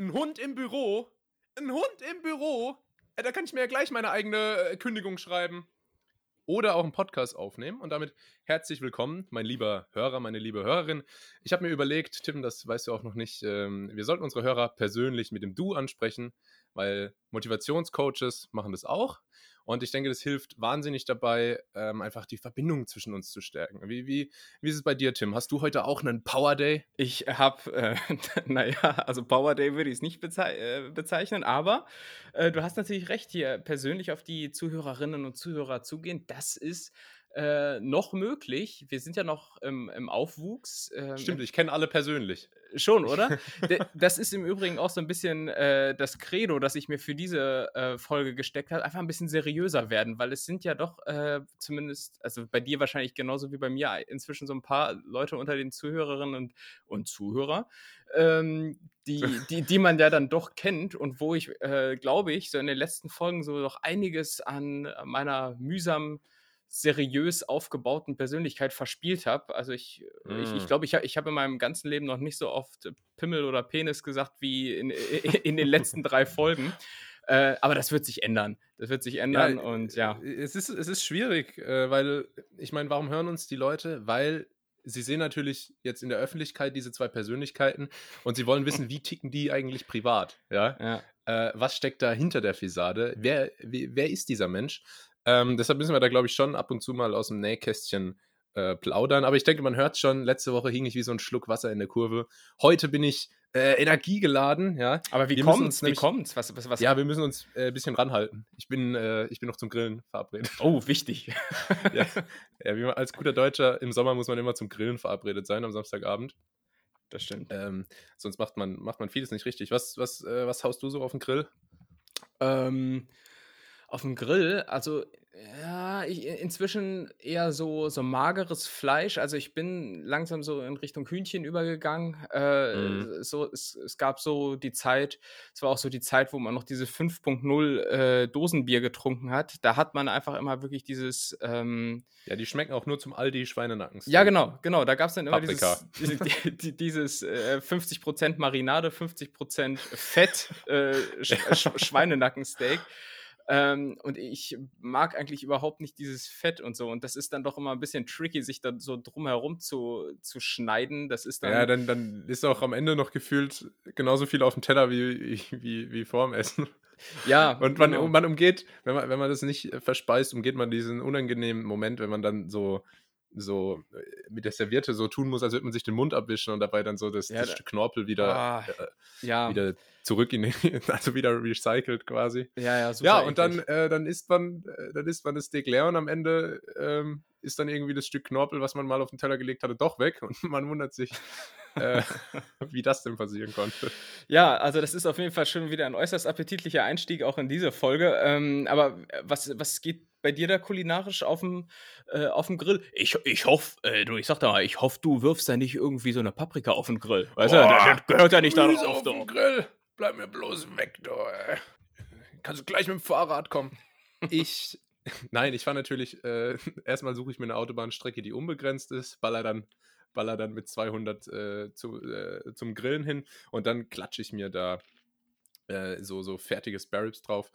Ein Hund im Büro? Ein Hund im Büro? Äh, da kann ich mir ja gleich meine eigene äh, Kündigung schreiben. Oder auch einen Podcast aufnehmen. Und damit herzlich willkommen, mein lieber Hörer, meine liebe Hörerin. Ich habe mir überlegt, Tim, das weißt du auch noch nicht, ähm, wir sollten unsere Hörer persönlich mit dem Du ansprechen, weil Motivationscoaches machen das auch. Und ich denke, das hilft wahnsinnig dabei, ähm, einfach die Verbindung zwischen uns zu stärken. Wie, wie, wie ist es bei dir, Tim? Hast du heute auch einen Power Day? Ich habe, äh, naja, also Power Day würde ich es nicht bezei äh, bezeichnen, aber äh, du hast natürlich recht, hier persönlich auf die Zuhörerinnen und Zuhörer zugehen. Das ist äh, noch möglich. Wir sind ja noch im, im Aufwuchs. Ähm, Stimmt, ich kenne alle persönlich. Schon, oder? das ist im Übrigen auch so ein bisschen äh, das Credo, das ich mir für diese äh, Folge gesteckt habe, einfach ein bisschen seriöser werden, weil es sind ja doch äh, zumindest, also bei dir wahrscheinlich genauso wie bei mir, inzwischen so ein paar Leute unter den Zuhörerinnen und, und Zuhörer, ähm, die, die, die man ja dann doch kennt und wo ich, äh, glaube ich, so in den letzten Folgen so noch einiges an meiner mühsamen seriös aufgebauten Persönlichkeit verspielt habe. Also ich glaube, mm. ich, ich, glaub, ich, ich habe in meinem ganzen Leben noch nicht so oft Pimmel oder Penis gesagt wie in, in den letzten drei Folgen. Äh, aber das wird sich ändern. Das wird sich ändern ja, und ja. Es ist, es ist schwierig, äh, weil ich meine, warum hören uns die Leute? Weil sie sehen natürlich jetzt in der Öffentlichkeit diese zwei Persönlichkeiten und sie wollen wissen, wie ticken die eigentlich privat? Ja. ja. Äh, was steckt da hinter der Fassade? Wer, wer ist dieser Mensch? Ähm, deshalb müssen wir da, glaube ich, schon ab und zu mal aus dem Nähkästchen äh, plaudern. Aber ich denke, man hört schon, letzte Woche hing ich wie so ein Schluck Wasser in der Kurve. Heute bin ich äh, energiegeladen, ja. Aber wie wir kommt's? Nämlich, wie kommt's? Was, was, was? Ja, wir müssen uns äh, ein bisschen ranhalten. Ich bin, äh, ich bin noch zum Grillen verabredet. Oh, wichtig. ja, ja wie man, als guter Deutscher im Sommer muss man immer zum Grillen verabredet sein am Samstagabend. Das stimmt. Ähm, sonst macht man, macht man vieles nicht richtig. Was, was, äh, was haust du so auf den Grill? Ähm, auf dem Grill, also ja, ich, inzwischen eher so, so mageres Fleisch. Also ich bin langsam so in Richtung Hühnchen übergegangen. Äh, mhm. so, es, es gab so die Zeit, es war auch so die Zeit, wo man noch diese 5.0 äh, Dosenbier getrunken hat. Da hat man einfach immer wirklich dieses. Ähm, ja, die schmecken auch nur zum Aldi Schweinenacken. Ja, genau, genau. Da gab es dann immer Paprika. dieses, dieses äh, 50% Marinade, 50% Fett äh, Sch Sch Schweinenackensteak. Ähm, und ich mag eigentlich überhaupt nicht dieses Fett und so. Und das ist dann doch immer ein bisschen tricky, sich da so drumherum zu, zu schneiden. Das ist dann. Ja, dann, dann ist auch am Ende noch gefühlt genauso viel auf dem Teller wie, wie, wie vor dem Essen. Ja. Und man, genau. man umgeht, wenn man, wenn man das nicht verspeist, umgeht man diesen unangenehmen Moment, wenn man dann so so äh, mit der Serviette so tun muss, als würde man sich den Mund abwischen und dabei dann so das, ja, das Stück Knorpel wieder, ah, äh, ja. wieder zurück in den, also wieder recycelt quasi. Ja, ja, super. Ja, und dann, äh, dann isst man, äh, dann isst man das Steak leer und am Ende ähm, ist dann irgendwie das Stück Knorpel, was man mal auf den Teller gelegt hatte, doch weg und man wundert sich, äh, wie das denn passieren konnte. Ja, also das ist auf jeden Fall schon wieder ein äußerst appetitlicher Einstieg auch in diese Folge. Ähm, aber was, was geht bei dir da kulinarisch auf dem, äh, auf dem Grill? Ich, ich hoffe, äh, du, ich sag da mal, ich hoffe, du wirfst da nicht irgendwie so eine Paprika auf den Grill. Weißt Boah, du, das gehört ja nicht da drauf. Auf den Grill, bleib mir bloß weg, du. Kannst du gleich mit dem Fahrrad kommen? Ich, nein, ich fahre natürlich, äh, erstmal suche ich mir eine Autobahnstrecke, die unbegrenzt ist, baller dann, baller dann mit 200 äh, zu, äh, zum Grillen hin und dann klatsche ich mir da äh, so, so fertige Sparrows drauf.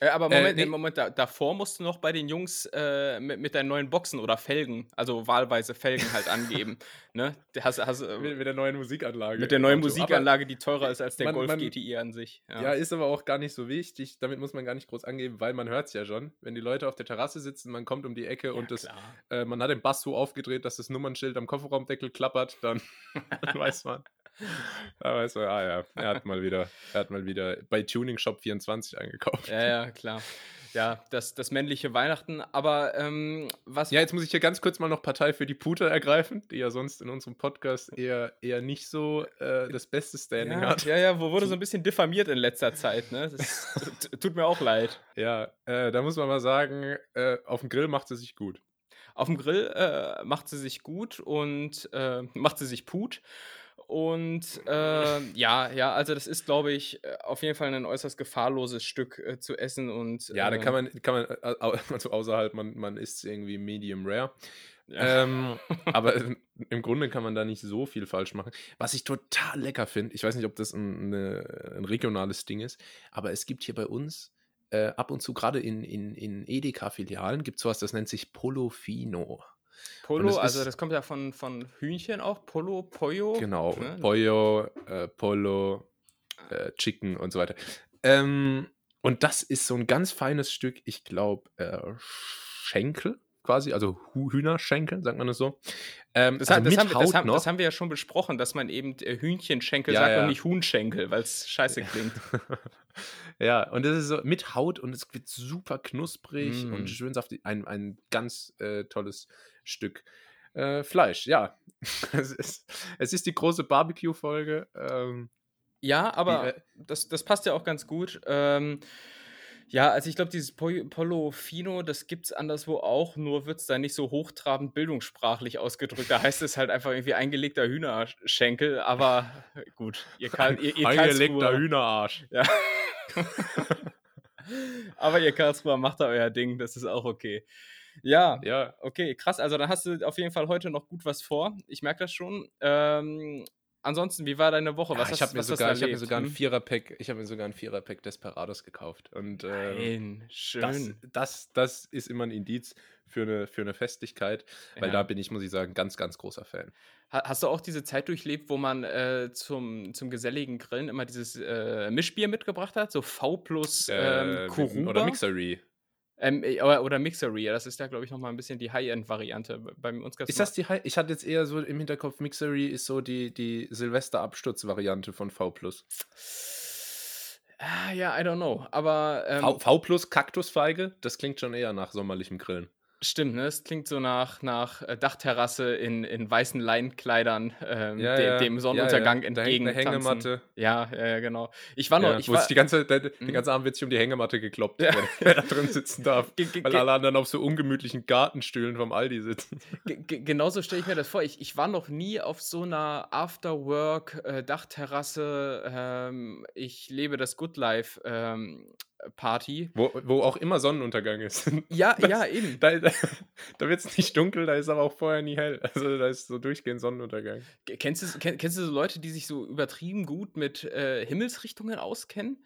Äh, aber Moment, äh, nee. Moment da, davor musst du noch bei den Jungs äh, mit, mit deinen neuen Boxen oder Felgen, also wahlweise Felgen halt angeben. ne? Hast, hast, äh, mit, mit, der neuen Musikanlage. Mit der neuen Musikanlage, die teurer ist als der man, Golf man, GTI an sich. Ja. ja. ist aber auch gar nicht so wichtig. Damit muss man gar nicht groß angeben, weil man hört es ja schon. Wenn die Leute auf der Terrasse sitzen, man kommt um die Ecke ja, und das, äh, man hat den Bass so aufgedreht, dass das Nummernschild am Kofferraumdeckel klappert, dann weiß man. Da weiß man, ah ja, er hat mal wieder, er hat mal wieder bei Tuning Shop 24 eingekauft. Ja, ja, klar. Ja, das, das männliche Weihnachten. Aber ähm, was. Ja, jetzt muss ich hier ganz kurz mal noch Partei für die Pute ergreifen, die ja sonst in unserem Podcast eher, eher nicht so äh, das beste Standing ja, hat. Ja, ja, wo wurde so ein bisschen diffamiert in letzter Zeit, ne? Das tut mir auch leid. Ja, äh, da muss man mal sagen, äh, auf dem Grill macht sie sich gut. Auf dem Grill äh, macht sie sich gut und äh, macht sie sich Put. Und äh, ja, ja, also das ist, glaube ich, äh, auf jeden Fall ein äußerst gefahrloses Stück äh, zu essen. Und, ja, da kann man, kann man, äh, also außerhalb, man, man isst irgendwie Medium Rare. Ja. Ähm, aber im Grunde kann man da nicht so viel falsch machen. Was ich total lecker finde, ich weiß nicht, ob das ein, eine, ein regionales Ding ist, aber es gibt hier bei uns äh, ab und zu, gerade in, in, in Edeka-Filialen, gibt es sowas, das nennt sich Polofino. Polo, also das kommt ja von, von Hühnchen auch. Polo, Pollo. Genau, ne? Pollo, äh, Polo, äh, Chicken und so weiter. Ähm, und das ist so ein ganz feines Stück, ich glaube, äh, Schenkel quasi, also Hühnerschenkel, sagt man das so. Ähm, Das, also haben, das, haben, wir- das, haben, das haben wir ja schon besprochen, dass man eben äh, Hühnchenschenkel Ja, sagt ja. und nicht Huhnschenkel, weil es scheiße klingt. ja, und das ist so mit Haut und es wird super knusprig Mm. und schön saftig. Ein, ein ganz äh, tolles Stück äh, Fleisch, ja. es, ist, es ist die große Barbecue-Folge. Ähm, Ja, aber äh, das, das passt ja auch ganz gut. Ähm, ja, also ich glaube, dieses Pol Polo Fino, das gibt es anderswo auch, nur wird es da nicht so hochtrabend bildungssprachlich ausgedrückt. Da heißt es halt einfach irgendwie eingelegter Hühnerschenkel, aber gut, ihr, Karl, ihr, ihr eingelegter Hühnerarsch. Ja. aber ihr Karlsruher macht da euer Ding, das ist auch okay. Ja, Ja, Okay, krass. Also dann hast du auf jeden Fall heute noch gut was vor. Ich merke das schon. Ähm, ansonsten, wie war deine Woche? Ja, Was ich hast, habe mir, sogar- ich hab mir sogar ein Hm? Viererpack, ich habe mir sogar ein Viererpack Desperados gekauft. Und ähm, Nein, schön. das, das, das ist immer ein Indiz für eine, für eine Festlichkeit, weil Ja. da bin ich, muss ich sagen, ganz, ganz großer Fan. Ha- Hast du auch diese Zeit durchlebt, wo man äh, zum, zum geselligen Grillen immer dieses äh, Mischbier mitgebracht hat? So V plus ähm, Äh, Kuruba? oder Mixery. Ähm, äh, oder, Mixery. Das ist ja, glaube ich, nochmal ein bisschen die High-End-Variante. Bei uns Ist das die Hi- Ich hatte jetzt eher so im Hinterkopf, Mixery ist so die, die Silvester-Absturz-Variante von V. Ah, ja, I don't know. Aber ähm, V, v Plus Kaktusfeige, das klingt schon eher nach sommerlichem Grillen. Stimmt, ne? Es klingt so nach, nach äh, Dachterrasse in, in weißen Leinenkleidern, ähm, Ja, de- ja, dem ja, Sonnenuntergang ja. Da hängt entgegen. eine Hängematte. Ja, ja, ja, genau. Ich war noch, Ja, ich wo war, die ganze, der, den Mhm. ganzen Abend wird sich um die Hängematte gekloppt, Ja. wer, wer da drin sitzen darf. ge- Weil alle anderen auf so ungemütlichen Gartenstühlen vom Aldi sitzen. ge- ge- genauso stelle ich mir das vor. Ich, ich war noch nie auf so einer Afterwork, äh, Dachterrasse, ähm, ich lebe das Good Life ähm, Party. Wo, wo auch immer Sonnenuntergang ist. Ja, Das- ja, eben. Da, da, da wird es nicht dunkel, da ist aber auch vorher nie hell. Also da ist so durchgehend Sonnenuntergang. Kennst du, kenn, kennst du so Leute, die sich so übertrieben gut mit äh, Himmelsrichtungen auskennen?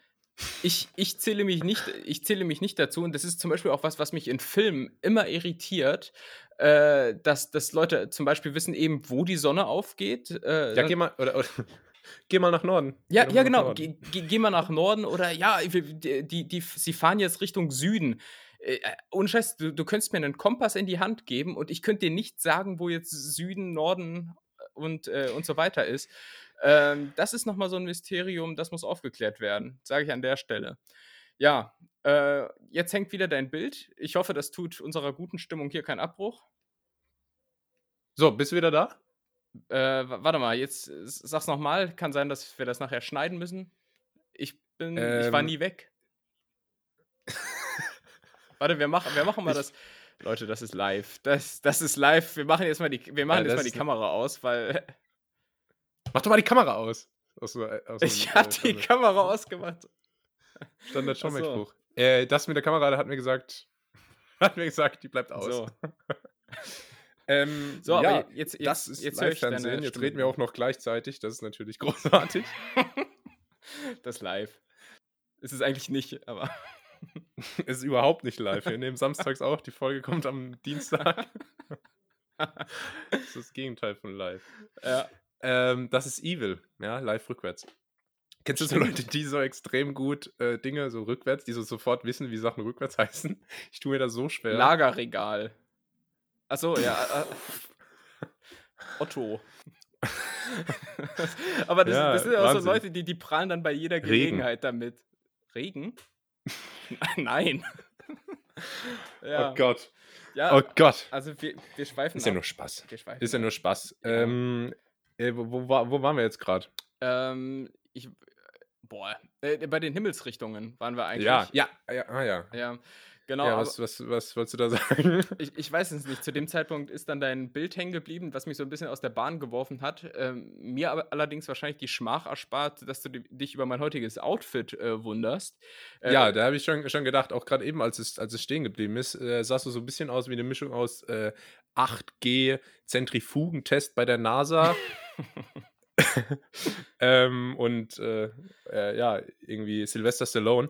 Ich, ich, zähle mich nicht, ich zähle mich nicht dazu und das ist zum Beispiel auch was, was mich in Filmen immer irritiert, äh, dass, dass Leute zum Beispiel wissen eben, wo die Sonne aufgeht. Äh, Ja, geh mal, oder, oder, geh mal nach Norden. ja, Geh ja, genau. Geh, geh, mal nach Norden oder ja, die, die, die, sie fahren jetzt Richtung Süden. Äh, äh, ohne Scheiß, du, du könntest mir einen Kompass in die Hand geben und ich könnte dir nicht sagen, wo jetzt Süden, Norden und, äh, und so weiter ist. Ähm, das ist nochmal so ein Mysterium, das muss aufgeklärt werden, sage ich an der Stelle. Ja, äh, jetzt hängt wieder dein Bild. Ich hoffe, das tut unserer guten Stimmung hier keinen Abbruch. So, bist du wieder da? Äh, warte mal, jetzt äh, sag's nochmal. Kann sein, dass wir das nachher schneiden müssen. Ich bin, ich war Ähm. nie weg. warte, wir machen, wir machen mal Ich- das. Leute, das ist live. Das, das ist live. Wir machen jetzt mal die, wir machen Ja, jetzt mal die Kamera aus, weil Mach doch mal die Kamera aus. Aus, so- aus ich äh, die Standard- Kamera ausgemacht. Standard Ach so. Äh, das mit der Kamera, da hat mir gesagt, hat mir gesagt, die bleibt aus. So, Ähm, so ja, aber jetzt, jetzt, das ist jetzt Live-Fernsehen. Jetzt reden wir auch noch gleichzeitig. Das ist natürlich großartig. Das live. Ist es eigentlich nicht, aber. es ist überhaupt nicht live. Wir nehmen samstags auch. Die Folge kommt am Dienstag. das ist das Gegenteil von live. ja. Ähm, das ist Evil, ja, live rückwärts. Kennst du so. Leute, die so extrem gut äh, Dinge so rückwärts, die so sofort wissen, wie Sachen rückwärts heißen? Ich tue mir das so schwer. Lagerregal. Achso, ja. Äh, Otto. Aber das, Ja, das sind ja auch so. Leute, die, die prahlen dann bei jeder Regen. Gelegenheit damit. Regen? Nein. ja, Oh Gott. ja Oh Gott. also wir, wir schweifen Ist ja ab. nur Spaß. Ist ja nur Spaß. Ja. Ähm, äh, wo, wo, wo waren wir jetzt gerade? Ähm, ich, boah, äh, bei den Himmelsrichtungen waren wir eigentlich. Ja, ja, ja, ah ja. Ja, Genau, ja, was, was, was wolltest du da sagen? ich, ich weiß es nicht. Zu dem Zeitpunkt ist dann dein Bild hängen geblieben, was mich so ein bisschen aus der Bahn geworfen hat. Ähm, mir aber allerdings wahrscheinlich die Schmach erspart, dass du di- dich über mein heutiges Outfit äh, wunderst. Äh, ja, da habe ich schon, schon gedacht, auch gerade eben, als es, als es stehen geblieben ist, äh, sahst du so ein bisschen aus wie eine Mischung aus äh, 8G Zentrifugentest bei der NASA ähm, und äh, äh, ja, irgendwie Sylvester Stallone.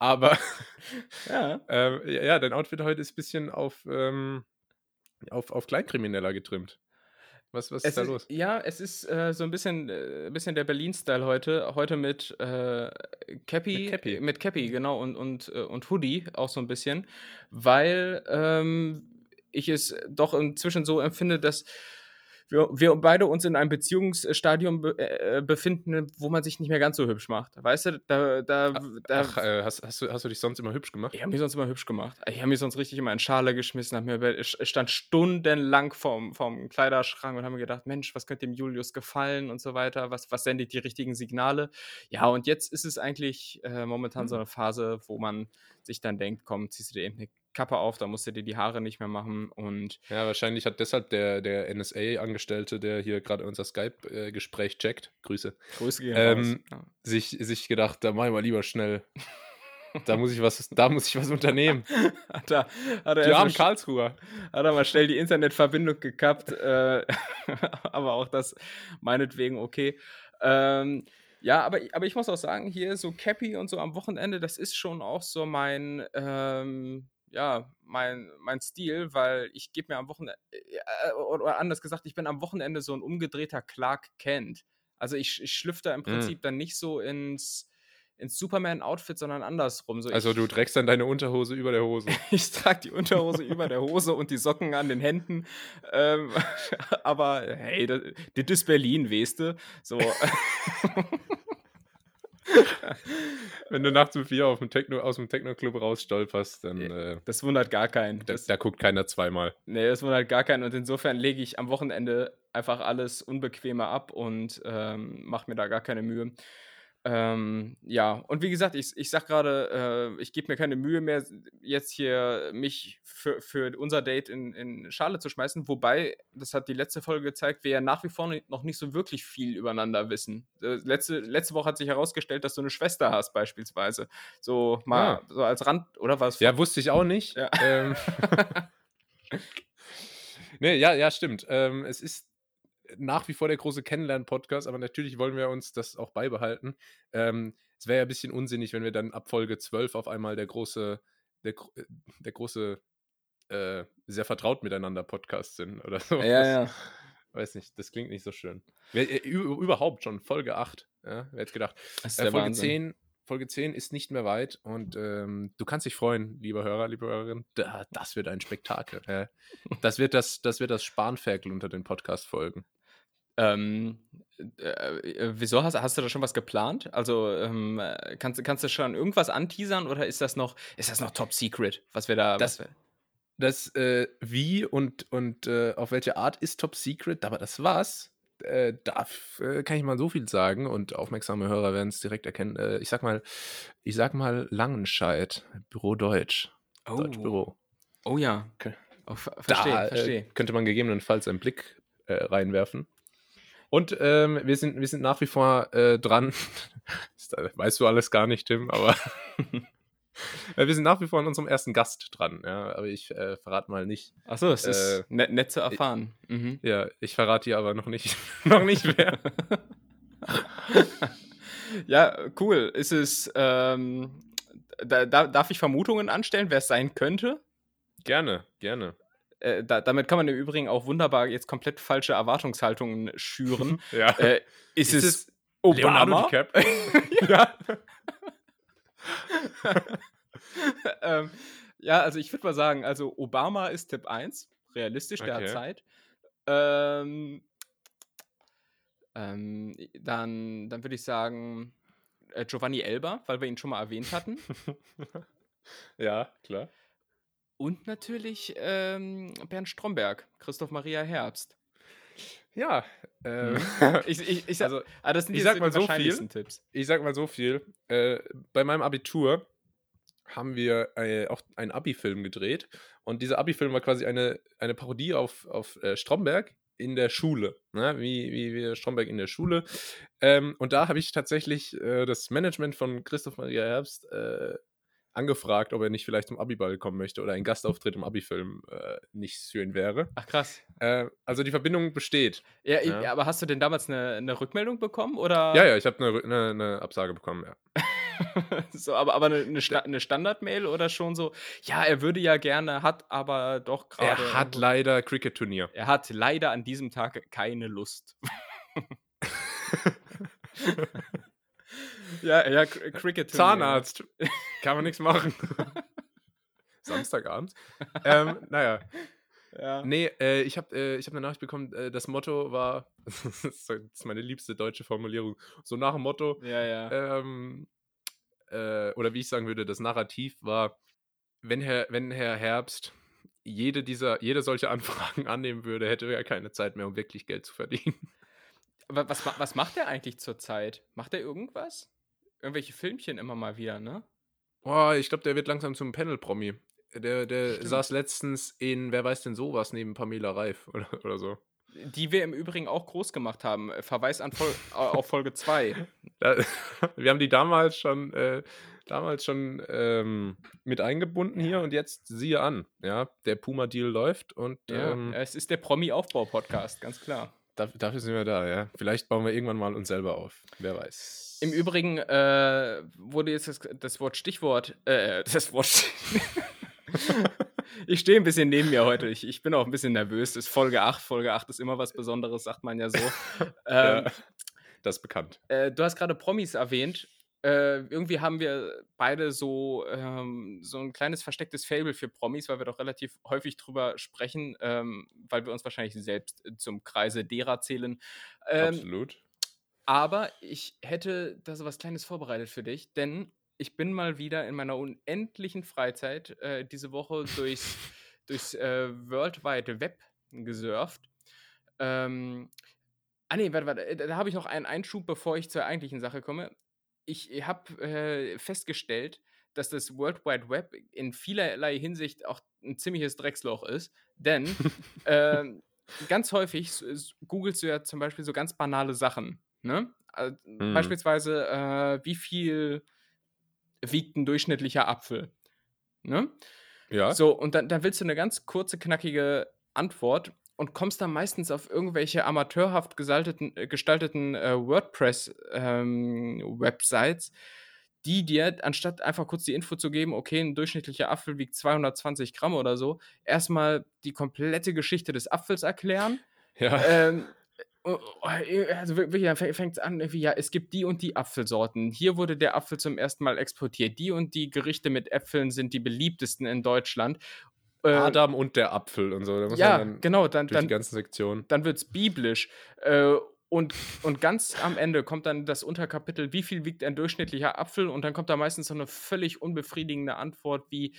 Aber ja. ähm, ja, dein Outfit heute ist ein bisschen auf, ähm, auf, auf Kleinkrimineller getrimmt. Was, was ist Es da ist, los? ja, es ist äh, so ein bisschen, äh, bisschen der Berlin-Style heute. Heute mit äh, Cappy. Mit Cappy. Mit Cappy, genau. Und, und, äh, und Hoodie auch so ein bisschen. Weil ähm, ich es doch inzwischen so empfinde, dass wir, wir beide uns in einem Beziehungsstadium be äh, befinden, wo man sich nicht mehr ganz so hübsch macht. Weißt du, da, da, da Ach, äh, hast, hast, du, hast du dich sonst immer hübsch gemacht? ich habe mich sonst immer hübsch gemacht. Ich habe mich sonst richtig immer in Schale geschmissen, hab mir ich stand stundenlang vorm, vorm Kleiderschrank und habe mir gedacht, Mensch, was könnte dem Julius gefallen und so weiter, was, was sendet die richtigen Signale. Ja, und jetzt ist es eigentlich äh, momentan so Hm. eine Phase, wo man sich dann denkt, komm, ziehst du dir eben eine Kappe auf, da musst du dir die Haare nicht mehr machen und Ja, wahrscheinlich hat deshalb der, der NSA-Angestellte, der hier gerade unser Skype-Gespräch checkt, Grüße, Grüße gehen Ähm, raus. sich, sich gedacht, da mach ich mal lieber schnell. Da muss ich was, da muss ich was unternehmen. Ja. Hat er, hat er Die armen Karlsruher. Hat er mal schnell die Internetverbindung gekappt, äh, aber auch das meinetwegen okay. Ähm, ja, aber, aber ich muss auch sagen, hier so Cappy und so am Wochenende, das ist schon auch so mein, ähm, ja, mein, mein Stil, weil ich gebe mir am Wochenende, äh, oder anders gesagt, ich bin am Wochenende so ein umgedrehter Clark Kent. Also ich, ich schlüpfe da im Mm. Prinzip dann nicht so ins, ins Superman-Outfit, sondern andersrum. So Also ich, du trägst dann deine Unterhose über der Hose. ich trage die Unterhose über der Hose und die Socken an den Händen. Ähm, aber hey, das, das ist Berlin, weißt du? So. Wenn du nachts um vier auf dem Techno, aus dem Techno-Club rausstolperst, dann äh, Das wundert gar keinen. da, Das, da guckt keiner zweimal. nee, das wundert gar keinen. Und insofern lege ich am Wochenende einfach alles Unbequeme ab und ähm, mache mir da gar keine Mühe. Ähm, ja, und wie gesagt, ich, ich sag gerade, äh, ich gebe mir keine Mühe mehr, jetzt hier mich für, für unser Date in, in Schale zu schmeißen. Wobei, das hat die letzte Folge gezeigt, wir ja nach wie vor noch nicht so wirklich viel übereinander wissen. Äh, letzte, letzte Woche hat sich herausgestellt, dass du eine Schwester hast, beispielsweise. So mal Ah. so als Rand, oder was? Ja, wusste ich auch nicht. Ja. Ähm, nee, ja, ja, stimmt. Ähm, es ist nach wie vor der große Kennenlernen-Podcast, aber natürlich wollen wir uns das auch beibehalten. Ähm, es wäre ja ein bisschen unsinnig, wenn wir dann ab Folge 12 auf einmal der große, der, äh, der große, äh, sehr vertraut miteinander Podcast sind oder so. Ja, ja. Weiß nicht, das klingt nicht so schön. Äh, Überhaupt schon, Folge 8. Ja, wer hätte gedacht. Äh, Folge, Wahnsinn. 10, Folge 10 ist nicht mehr weit und ähm, du kannst dich freuen, lieber Hörer, liebe Hörerin. Da, das wird ein Spektakel. ja. Das wird das, das wird das Spanferkel unter den Podcast-Folgen. Ähm, äh, äh, wieso hast, hast du da schon was geplant? Also ähm, äh, kannst, kannst du schon irgendwas anteasern oder ist das noch, ist das noch top secret, was wir da. Das- wir, Das äh, wie und, und äh, auf welche Art ist Top Secret, aber das was. Äh, darf, äh, kann ich mal so viel sagen und aufmerksame Hörer werden es direkt erkennen. Ich sag mal, ich sag mal Langenscheid, Büro Deutsch, Deutsch Büro. oh ja. Okay. Oh, ver verstehe, da verstehe. Äh, könnte man gegebenenfalls einen Blick reinwerfen. Und ähm, wir, sind, wir sind nach wie vor äh, dran. Das äh, weißt du alles gar nicht, Tim, aber Äh, wir sind nach wie vor an unserem ersten Gast dran. Ja, aber ich äh, verrate mal nicht. Achso, es Äh, ist nett, nett zu erfahren. Mhm. Ja, ich verrate dir aber noch nicht, noch nicht wer. Ja, cool. Ist es, ähm, da, da, darf ich Vermutungen anstellen, wer es sein könnte? gerne, gerne. Äh, da, damit kann man im Übrigen auch wunderbar jetzt komplett falsche Erwartungshaltungen schüren. Ja. äh, ist, Ist es, Obama? DiCaprio? ja. ähm, ja, also ich würde mal sagen, also Obama ist Tipp 1, realistisch, der hat Okay. Zeit. Ähm, ähm, dann dann würde ich sagen äh, Giovanni Elber, weil wir ihn schon mal erwähnt hatten. ja, klar. Und natürlich ähm, Bernd Stromberg, Christoph Maria Herbst. Ja, ähm, Ich, ich, ich sag, also ah, das sind ich sag mal so wahrscheinlichsten Tipps. ich sag mal so viel. Äh, bei meinem Abitur haben wir äh, auch einen Abi-Film gedreht. Und dieser Abi-Film war quasi eine, eine Parodie auf, auf äh, Stromberg in der Schule. Ne? Wie, wie, wie Stromberg in der Schule. Ähm, und da habe ich tatsächlich äh, das Management von Christoph Maria Herbst äh, angefragt, ob er nicht vielleicht zum Abiball kommen möchte oder ein Gastauftritt im Abi-Film äh, nichts für ihn wäre. Ach krass. Äh, also die Verbindung besteht. Ja, Ja. ich- aber hast du denn damals eine, eine Rückmeldung bekommen? Oder? Ja, ja, ich habe eine, eine, eine Absage bekommen, ja. so, aber, aber eine, eine, Sta eine Standard-Mail oder schon so, ja, er würde ja gerne, hat aber doch gerade. Er hat leider Cricket-Turnier. er hat leider an diesem Tag keine Lust. ja, ja, Cr- Cricket. Zahnarzt. Kann man nichts machen. Samstagabend. ähm, naja, Ja. nee, äh, ich habe äh, ich hab eine Nachricht bekommen, äh, das Motto war, das ist meine liebste deutsche Formulierung, so nach dem Motto, Ja, ja. ähm, äh, oder wie ich sagen würde, das Narrativ war, wenn Herr, wenn Herr Herbst jede dieser, jede solche Anfragen annehmen würde, hätte er keine Zeit mehr, um wirklich Geld zu verdienen. Aber was, was macht er eigentlich zurzeit? Macht er irgendwas? Irgendwelche Filmchen immer mal wieder, ne? Boah, ich glaube, der wird langsam zum Panel-Promi. Der, der Stimmt. saß letztens in, wer weiß denn sowas, neben Pamela Reif oder, oder so. Die wir im Übrigen auch groß gemacht haben. Äh, Verweis an Fol auf Folge 2. Da, wir haben die damals schon, äh, damals schon ähm, mit eingebunden hier und jetzt siehe an. Ja, der Puma-Deal läuft und Ja, ähm, es ist der Promi-Aufbau-Podcast, ganz klar. Dafür, sind wir da, ja. Vielleicht bauen wir irgendwann mal uns selber auf. Wer weiß. Im Übrigen äh, wurde jetzt das, das Wort Stichwort, äh, das Wort. ich stehe ein bisschen neben mir heute. Ich, ich bin auch ein bisschen nervös. Das ist Folge 8. Folge 8 ist immer was Besonderes, sagt man ja so. Ähm, Ja, das ist bekannt. äh, du hast gerade Promis erwähnt. Äh, irgendwie haben wir beide so, ähm, so ein kleines verstecktes Fable für Promis, weil wir doch relativ häufig drüber sprechen, ähm, weil wir uns wahrscheinlich selbst zum Kreise derer zählen. Ähm, Absolut. aber ich hätte da so was Kleines vorbereitet für dich, denn ich bin mal wieder in meiner unendlichen Freizeit äh, diese Woche durchs, durchs äh, World Wide Web gesurft. Ähm, ah nee, warte, warte, da habe ich noch einen Einschub, bevor ich zur eigentlichen Sache komme. Ich habe äh, festgestellt, dass das World Wide Web in vielerlei Hinsicht auch ein ziemliches Drecksloch ist, denn ähm, ganz häufig googelst du ja zum Beispiel so ganz banale Sachen. Ne? Also, Mhm. Beispielsweise, äh, wie viel wiegt ein durchschnittlicher Apfel? Ne? Ja. So, und dann, dann willst du eine ganz kurze, knackige Antwort und kommst dann meistens auf irgendwelche amateurhaft gestalteten, äh, gestalteten äh, WordPress-Websites, die dir, anstatt einfach kurz die Info zu geben, okay, ein durchschnittlicher Apfel wiegt 220 Gramm oder so, erstmal die komplette Geschichte des Apfels erklären. ja. ähm, oh, oh, also wirklich, dann fängt es an, irgendwie, ja, es gibt die und die Apfelsorten. Hier wurde der Apfel zum ersten Mal exportiert. Die und die Gerichte mit Äpfeln sind die beliebtesten in Deutschland. Äh, Adam und der Apfel und so. Da muss ja, dann genau, dann, durch die dann, ganzen Sektionen. dann wird es biblisch. Äh, und, und ganz am Ende kommt dann das Unterkapitel, wie viel wiegt ein durchschnittlicher Apfel? Und dann kommt da meistens so eine völlig unbefriedigende Antwort wie,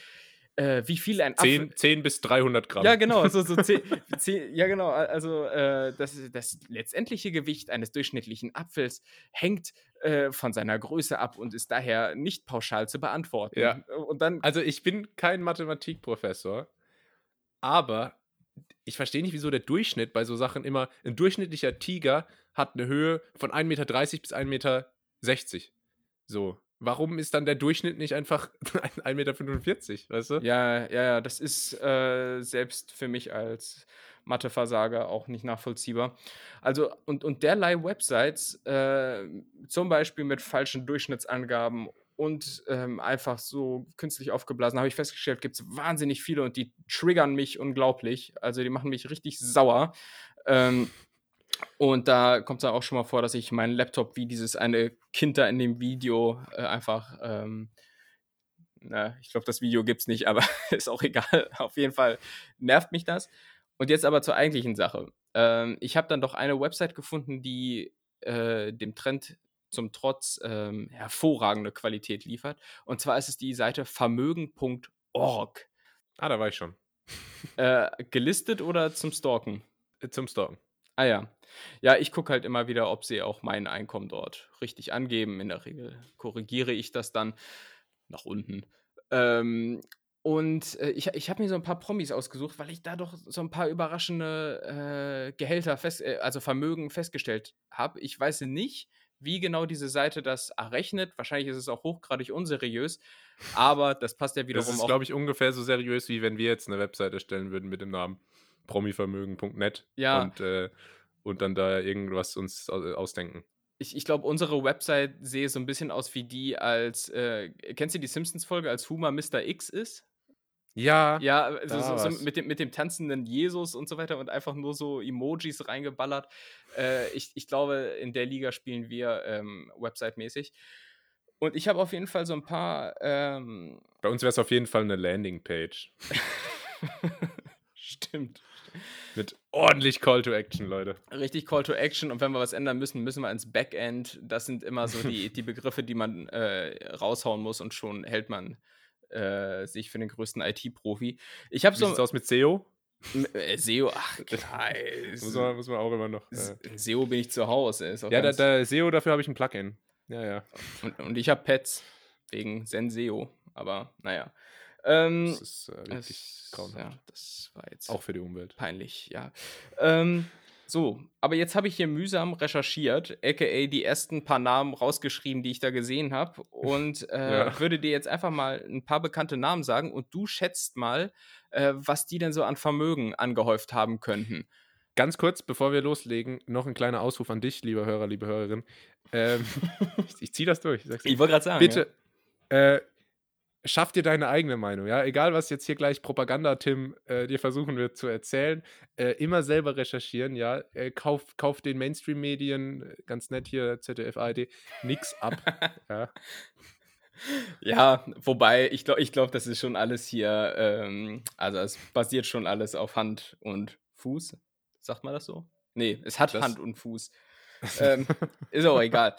äh, wie viel ein Apfel. 10, 10 bis 300 Gramm. Ja, genau, so, so zehn, zehn, ja, genau, also äh, das, das letztendliche Gewicht eines durchschnittlichen Apfels hängt äh, von seiner Größe ab und ist daher nicht pauschal zu beantworten. Ja. Und dann, Also ich bin kein Mathematikprofessor, aber ich verstehe nicht, wieso der Durchschnitt bei so Sachen immer, ein durchschnittlicher Tiger hat eine Höhe von 1,30 Meter bis 1,60 Meter. So. Warum ist dann der Durchschnitt nicht einfach 1,45 Meter, weißt du? ja, ja, ja, das ist äh, selbst für mich als Matheversager auch nicht nachvollziehbar. Also, und, und derlei Websites, äh, zum Beispiel mit falschen Durchschnittsangaben und ähm, einfach so künstlich aufgeblasen, habe ich festgestellt, gibt es wahnsinnig viele und die triggern mich unglaublich. Also die machen mich richtig sauer. Ähm, und da kommt es dann auch schon mal vor, dass ich meinen Laptop wie dieses eine Kind da in dem Video äh, einfach, ähm, na, ich glaube, das Video gibt es nicht, aber ist auch egal. Auf jeden Fall nervt mich das. Und jetzt aber zur eigentlichen Sache. Ähm, ich habe dann doch eine Website gefunden, die äh, dem Trend zum Trotz ähm, hervorragende Qualität liefert. Und zwar ist es die Seite vermögen.org. Ah, da war ich schon. Äh, gelistet oder zum Stalken? Äh, Zum Stalken. Ah ja. Ja, ich gucke halt immer wieder, ob sie auch mein Einkommen dort richtig angeben. In der Regel korrigiere ich das dann nach unten. Ähm, und äh, ich, ich habe mir so ein paar Promis ausgesucht, weil ich da doch so ein paar überraschende äh, Gehälter, fest, äh, also Vermögen festgestellt habe. Ich weiß nicht, wie genau diese Seite das errechnet. Wahrscheinlich ist es auch hochgradig unseriös, aber das passt ja wiederum Das ist, auch. glaube ich, ungefähr so seriös, wie wenn wir jetzt eine Webseite stellen würden mit dem Namen promivermögen.net Ja. und, äh, und dann da irgendwas uns au- ausdenken. Ich, ich glaube, unsere Website sehe so ein bisschen aus wie die als, äh, kennst du die Simpsons-Folge, als Huma Mr. X ist? Ja, Ja, also da so, so war's. mit, dem, mit dem tanzenden Jesus und so weiter und einfach nur so Emojis reingeballert. Äh, ich, ich glaube, in der Liga spielen wir ähm, Website-mäßig. Und ich habe auf jeden Fall so ein paar. Ähm, bei uns wäre es auf jeden Fall eine Landingpage stimmt. Mit ordentlich Call to Action, Leute. Richtig Call to Action. Und wenn wir was ändern müssen, müssen wir ins Backend. Das sind immer so die, die Begriffe, die man äh, raushauen muss und schon hält man äh, sich für den größten IT-Profi. Ich habe Wie so. sieht's aus mit SEO? Äh, SEO, ach, klar, Muss man, muss man auch immer noch. Äh. SEO bin ich zu Hause. Ja, da, da SEO, dafür habe ich ein Plugin. Ja, ja. und, und ich habe Pets wegen Senseo. Aber naja. Ähm, Das ist äh, wirklich es- grauenhaft. ja, das war jetzt Auch für die Umwelt. peinlich, ja. Ähm, so, aber jetzt habe ich hier mühsam recherchiert, aka die ersten paar Namen rausgeschrieben, die ich da gesehen habe. Und äh, Ja. würde dir jetzt einfach mal ein paar bekannte Namen sagen und du schätzt mal, äh, was die denn so an Vermögen angehäuft haben könnten. Ganz kurz, bevor wir loslegen, noch ein kleiner Ausruf an dich, lieber Hörer, liebe Hörerin. Ähm, ich ich ziehe das durch. Ich. Ich wollte gerade sagen. Bitte, äh, schaff dir deine eigene Meinung, ja. Egal, was jetzt hier gleich Propaganda-Tim äh, dir versuchen wird zu erzählen, äh, immer selber recherchieren, ja. Äh, kauf, kauf den Mainstream-Medien, äh, ganz nett hier, ZDF, ARD, nix ab. ja. Ja, wobei, ich glaube, ich glaub, das ist schon alles hier, ähm, also es basiert schon alles auf Hand und Fuß. Sagt man das so? Nee, es hat Das- Hand und Fuß. Ähm, ist auch egal.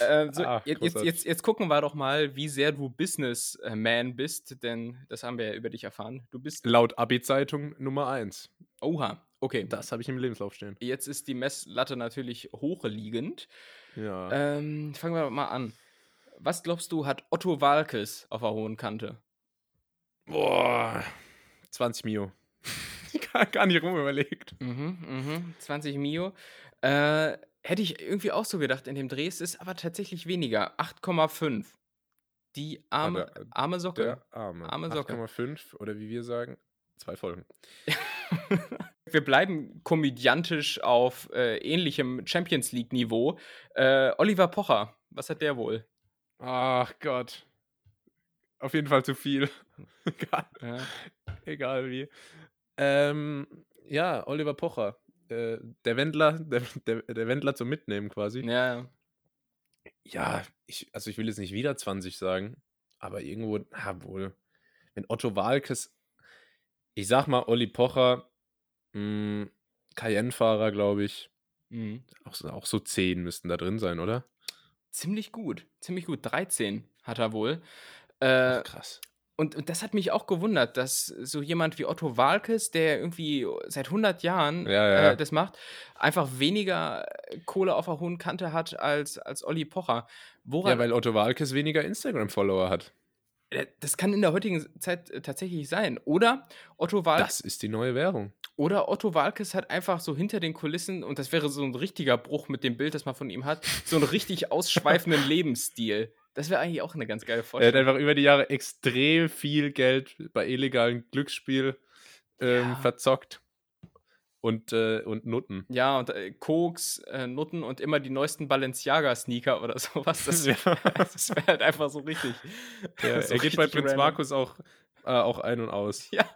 Ähm, so, Ah, jetzt, jetzt, jetzt gucken wir doch mal, wie sehr du Businessman bist, denn das haben wir ja über dich erfahren. Du bist. Laut Abi-Zeitung Nummer 1. Oha, okay. Das habe ich im Lebenslauf stehen. Jetzt ist die Messlatte natürlich hochliegend. Ja. Ähm, fangen wir mal an. Was glaubst du, hat Otto Walkes auf der hohen Kante? Boah. 20 Mio. gar, gar nicht rum überlegt. Mhm, mhm. 20 Mio. Äh, hätte ich irgendwie auch so gedacht in dem Dreh. Es ist aber tatsächlich weniger. 8,5. Die arme, der- arme Socke. Der Arme. Arme Socke. 8,5 oder wie wir sagen, zwei Folgen. Wir bleiben komödiantisch auf äh, ähnlichem Champions League-Niveau. Äh, Oliver Pocher, was hat der wohl? Ach Gott. Auf jeden Fall zu viel. egal, Ja. egal wie. Ähm, ja, Oliver Pocher. Äh, der Wendler, der, der, der Wendler zum Mitnehmen quasi. ja. Ja, ich, also ich will jetzt nicht wieder 20 sagen, aber irgendwo, na wohl. Wenn Otto Walkes, ich sag mal, Olli Pocher, mh, Cayenne-Fahrer, glaube ich, Mhm. auch, so- auch so 10 müssten da drin sein, oder? Ziemlich gut. Ziemlich gut. 13 hat er wohl. Äh, krass. Und, und das hat mich auch gewundert, dass so jemand wie Otto Walkes, der irgendwie seit 100 Jahren Ja, ja. Äh, das macht, einfach weniger Kohle auf der hohen Kante hat als, als Olli Pocher. Woran, Ja, weil Otto Walkes weniger Instagram-Follower hat. Äh, das kann in der heutigen Zeit äh, tatsächlich sein. Oder Otto, Wal Das ist die neue Währung. oder Otto Walkes hat einfach so hinter den Kulissen, und das wäre so ein richtiger Bruch mit dem Bild, das man von ihm hat, so einen richtig ausschweifenden Lebensstil. Das wäre eigentlich auch eine ganz geile Er hat Vorstellung. einfach über die Jahre extrem viel Geld bei illegalen Glücksspiel ähm, Ja. verzockt. Und, äh, und Nutten. Ja, und äh, Koks, äh, Nutten und immer die neuesten Balenciaga-Sneaker oder sowas. Das, wäre halt einfach so richtig. Ja, so er geht bei Prinz random. Markus auch, äh, auch ein und aus. Ja.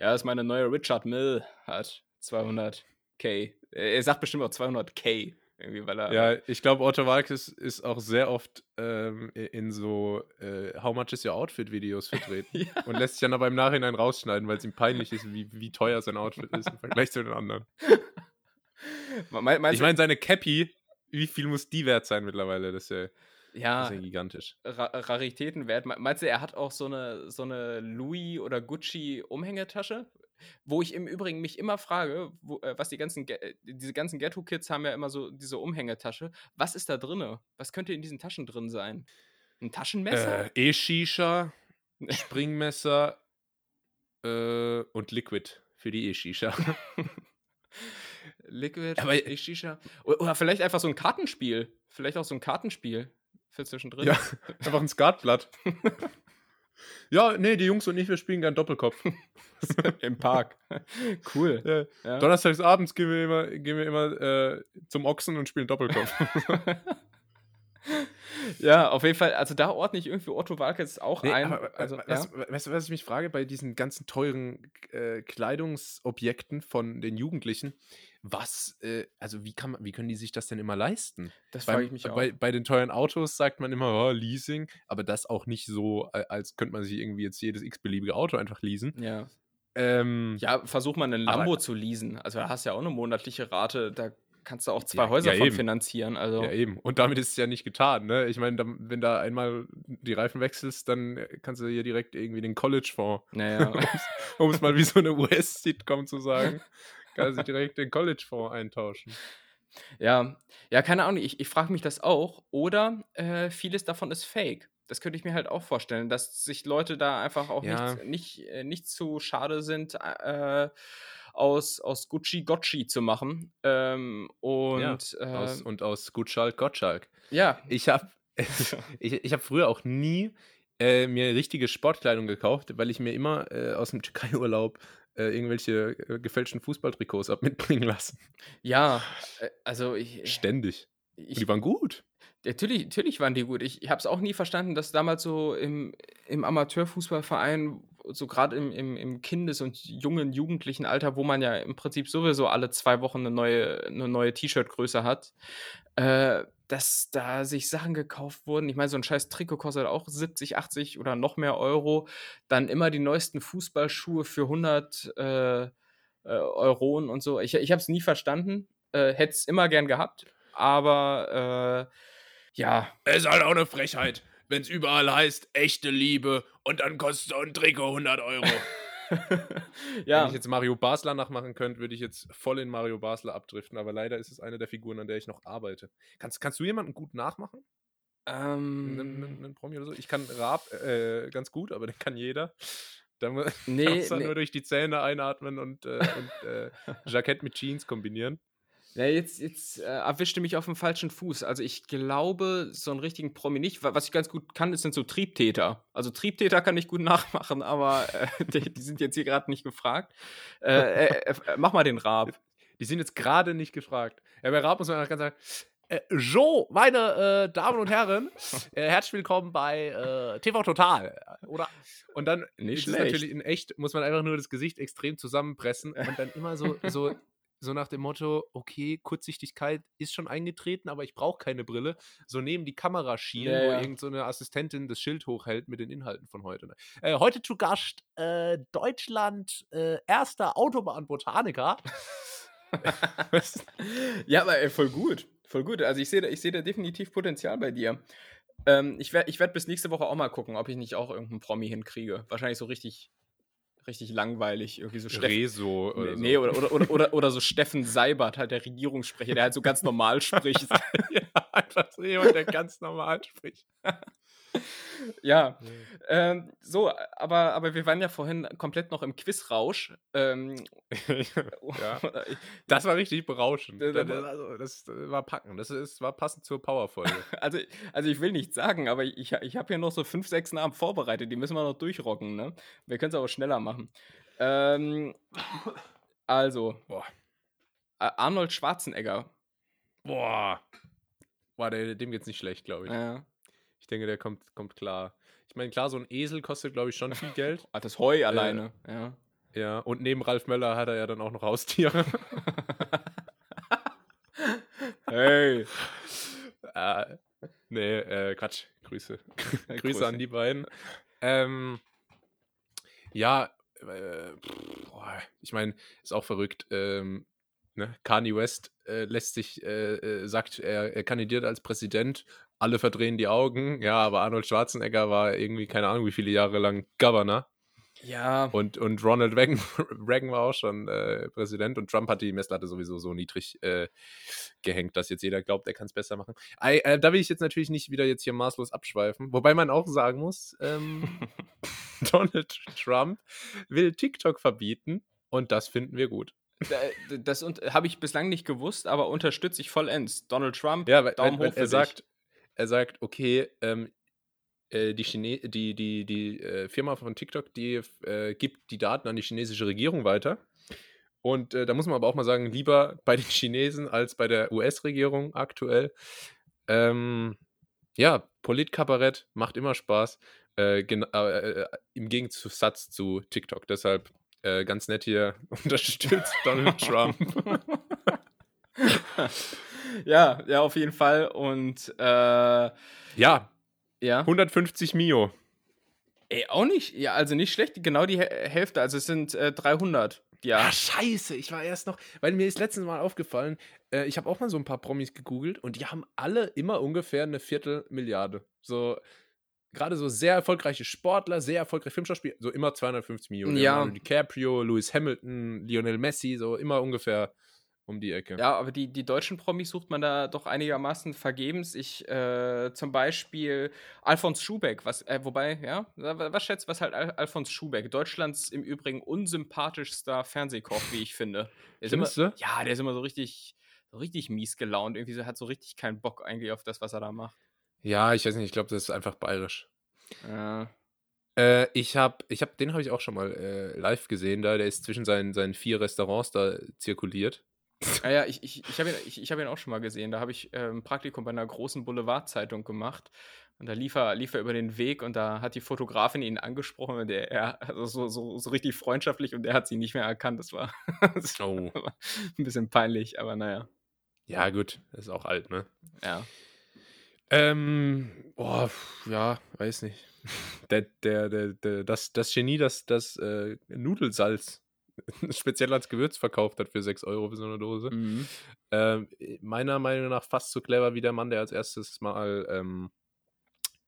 Ja, das ist meine neue Richard Mill, hat 200k. Äh, Er sagt bestimmt auch 200k, irgendwie, weil er. Ja, ich glaube, Otto Walkes ist auch sehr oft ähm, in so äh, How much is your Outfit-Videos vertreten. Ja. Und lässt sich dann aber im Nachhinein rausschneiden, weil es ihm peinlich ist, wie, wie teuer sein Outfit ist im Vergleich zu den anderen. Me- Ich meine, seine Cappy, wie viel muss die wert sein mittlerweile? Das ist ja, ja, das ist ja gigantisch. Ra Raritätenwert. Me- Meinst du, er hat auch so eine, so eine Louis- oder Gucci-Umhängetasche? Wo ich im Übrigen mich immer frage, wo, äh, was die ganzen, Ge- äh, diese ganzen Ghetto-Kids haben ja immer so diese Umhängetasche. Was ist da drinne? Was könnte in diesen Taschen drin sein? Ein Taschenmesser? Äh, E-Shisha, Springmesser äh, und Liquid für die E-Shisha. Liquid, Aber- E-Shisha. Oder, oder vielleicht einfach so ein Kartenspiel. Vielleicht auch so ein Kartenspiel für zwischendrin. Ja, einfach ein Skatblatt. ja, nee, die Jungs und ich, wir spielen gern Doppelkopf. Im Park. cool. Ja. Ja. Donnerstags abends gehen wir immer, gehen wir immer äh, zum Ochsen und spielen Doppelkopf. ja, auf jeden Fall. Also da ordne ich irgendwie Otto Walkes auch Nee, ein. aber, also, was, ja. weißt du, was ich mich frage bei diesen ganzen teuren äh, Kleidungsobjekten von den Jugendlichen? Was, äh, also wie, kann man, wie können die sich das denn immer leisten? Das frage ich mich auch. bei, bei den teuren Autos sagt man immer, oh, Leasing, aber das auch nicht so, als könnte man sich irgendwie jetzt jedes x-beliebige Auto einfach leasen. ja. Ähm, ja, versuch mal einen Aber- Lambo zu leasen. Also da hast du ja auch eine monatliche Rate. Da kannst du auch zwei Ja, Häuser ja, von eben. finanzieren. Also, Ja, eben. Und damit ist es ja nicht getan, ne? Ich meine, wenn da einmal die Reifen wechselst, dann äh, kannst du hier direkt irgendwie den College-Fonds, naja. um es mal wie so eine US-Sitcom zu sagen, kannst du direkt den College-Fonds eintauschen. Ja, ja, keine Ahnung, ich, ich frage mich das auch. Oder äh, vieles davon ist fake. Das könnte ich mir halt auch vorstellen, dass sich Leute da einfach auch Ja. nicht, nicht, äh, nicht zu schade sind, äh, aus, aus Gucci Gotchi zu machen. Ähm, und äh, Aus, und aus Gutschalk, Gottschalk. ja, Ich habe ich, ich hab früher auch nie äh, mir richtige Sportkleidung gekauft, weil ich mir immer äh, aus dem Türkei-Urlaub äh, irgendwelche äh, gefälschten Fußballtrikots hab mitbringen lassen. ja, äh, also ich, Ständig. Und ich die waren gut. Natürlich, natürlich waren die gut. Ich, ich habe es auch nie verstanden, dass damals so im, im Amateurfußballverein, so gerade im, im, im Kindes- und jungen, jugendlichen Alter, wo man ja im Prinzip sowieso alle zwei Wochen eine neue, eine neue T-Shirt-Größe hat, äh, dass da sich Sachen gekauft wurden. Ich meine, so ein scheiß Trikot kostet auch 70, 80 oder noch mehr Euro. Dann immer die neuesten Fußballschuhe für 100 äh, äh, Euronen und so. Ich, ich habe es nie verstanden. Äh, Hätte es immer gern gehabt. Aber äh, ja, Es ist halt auch eine Frechheit, wenn es überall heißt, echte Liebe und dann kostet so ein Trikot 100 Euro. Wenn ja, ich jetzt Mario Basler nachmachen könnte, würde ich jetzt voll in Mario Basler abdriften, aber leider ist es eine der Figuren, an der ich noch arbeite. Kannst, kannst du jemanden gut nachmachen? Einen, einen, ähm, einen Promi oder so? Ich kann Raab äh, ganz gut, aber den kann jeder. Da mu- nee, kannst du nee, nur durch die Zähne einatmen und, äh, und äh, Jackett mit Jeans kombinieren. Ja, jetzt, jetzt äh, erwischte mich auf dem falschen Fuß. Also ich glaube, so einen richtigen Promi nicht. Wa- Was ich ganz gut kann, ist- sind so Triebtäter. Also Triebtäter kann ich gut nachmachen, aber äh, die, die sind jetzt hier gerade nicht gefragt. Äh, äh, äh, mach mal den Raab. Die sind jetzt gerade nicht gefragt. Ja, bei Raab muss man ganz sagen, äh, Jo, meine äh, Damen und Herren, äh, herzlich willkommen bei äh, TV Total. Oder? Und dann Nicht ist es schlecht. natürlich in echt, muss man einfach nur das Gesicht extrem zusammenpressen und dann immer so, so, so nach dem Motto, okay, Kurzsichtigkeit ist schon eingetreten, aber ich brauche keine Brille. So neben die Kamera schielen, Ja, wo ja. irgend so eine Assistentin das Schild hochhält mit den Inhalten von heute. Äh, heute zu Gast äh, Deutschland äh, erster Autobahnbotaniker. Ja, aber ey, voll gut. Voll gut. Also ich sehe da, ich sehe da definitiv Potenzial bei dir. Ähm, ich werde ich werd bis nächste Woche auch mal gucken, ob ich nicht auch irgendeinen Promi hinkriege. Wahrscheinlich so richtig, richtig langweilig. Irgendwie so Steffen. Rezo oder Nee, oder, oder, oder, oder, oder so Steffen Seibert, halt der Regierungssprecher, der halt so ganz normal spricht. ja, einfach so jemand, der ganz normal spricht. ja. Ähm, so, aber, aber wir waren ja vorhin komplett noch im Quizrausch. Ähm, ja. Das war richtig berauschend. Also, das war packen. Das ist, war passend zur Powerfolge. also, also ich will nichts sagen, aber ich, ich habe hier noch so fünf, sechs Namen vorbereitet, die müssen wir noch durchrocken, ne? Wir können es aber schneller machen. Ähm, also, Boah. Arnold Schwarzenegger. Boah. Boah, der, dem geht's nicht schlecht, glaube ich. Ja. Ich denke, der kommt, kommt klar. Ich meine, klar, so ein Esel kostet, glaube ich, schon viel Geld. Ah, das Heu alleine. Ja. Ja, und neben Ralf Möller hat er ja dann auch noch Haustiere. Hey. äh, nee, äh, Quatsch. Grüße. Grüße Grüße. an die beiden. Ähm, ja, äh, boah, ich meine, ist auch verrückt. Ähm, ne? Kanye West äh, lässt sich, äh, äh, sagt, er, er kandidiert als Präsident. Alle verdrehen die Augen. Ja, aber Arnold Schwarzenegger war irgendwie, keine Ahnung, wie viele Jahre lang Governor. Ja. Und, und Ronald Reagan, Reagan war auch schon äh, Präsident und Trump hat die Messlatte sowieso so niedrig äh, gehängt, dass jetzt jeder glaubt, er kann es besser machen. Ei, äh, da will ich jetzt natürlich nicht wieder jetzt hier maßlos abschweifen, wobei man auch sagen muss, ähm, Donald Trump will TikTok verbieten und das finden wir gut. Das habe ich bislang nicht gewusst, aber unterstütze ich vollends. Donald Trump, ja, weil, Daumen hoch für er sagt, er sagt, okay, ähm, äh, die, Chine die, die, die äh, Firma von TikTok, die äh, gibt die Daten an die chinesische Regierung weiter. Und äh, da muss man aber auch mal sagen, lieber bei den Chinesen als bei der US-Regierung aktuell. Ähm, ja, Politkabarett macht immer Spaß. Äh, Im Gegensatz zu TikTok. Deshalb ganz nett hier unterstützt Donald Trump. ja, ja, auf jeden Fall. Und ja, ja, 150 Mio. Ey, auch nicht. Ja, also nicht schlecht. Genau die Hälfte. Also es sind äh, 300. Ja. Ah, scheiße. Ich war erst noch, weil mir ist letztes Mal aufgefallen, äh, ich habe auch mal so ein paar Promis gegoogelt und die haben alle immer ungefähr eine Viertelmilliarde. So, gerade so sehr erfolgreiche Sportler, sehr erfolgreiche Filmschauspieler, so immer 250 Millionen. Ja. DiCaprio, Lewis Hamilton, Lionel Messi, so immer ungefähr um die Ecke. Ja, aber die, die deutschen Promis sucht man da doch einigermaßen vergebens. Ich, äh, zum Beispiel Alfons Schubeck, was, äh, wobei, ja, was schätzt, was halt Al Alfons Schubeck, Deutschlands im Übrigen unsympathischster Fernsehkoch, wie ich finde. Der Findest immer, du? Ja, der ist immer so richtig, so richtig mies gelaunt. Irgendwie so, hat so richtig keinen Bock eigentlich auf das, was er da macht. Ja, ich weiß nicht, ich glaube, das ist einfach bayerisch. Ja. Äh, ich habe, ich hab, den habe ich auch schon mal äh, live gesehen, da der ist zwischen seinen, seinen vier Restaurants da zirkuliert. Ah ja, ich, ich, ich habe ihn, ich, ich hab ihn auch schon mal gesehen. Da habe ich äh, ein Praktikum bei einer großen Boulevardzeitung gemacht. Und da lief er, lief er über den Weg und da hat die Fotografin ihn angesprochen und der, er, also so, so, so richtig freundschaftlich und der hat sie nicht mehr erkannt. Das war, das oh. war ein bisschen peinlich, aber naja. Ja, gut, ist auch alt, ne? Ja. Ähm, boah, ja, weiß nicht. Der, der, der, der, das, das Genie, das, das äh, Nudelsalz speziell als Gewürz verkauft hat für 6 Euro für so eine Dose. Mhm. Ähm, meiner Meinung nach fast so clever wie der Mann, der als erstes mal ähm,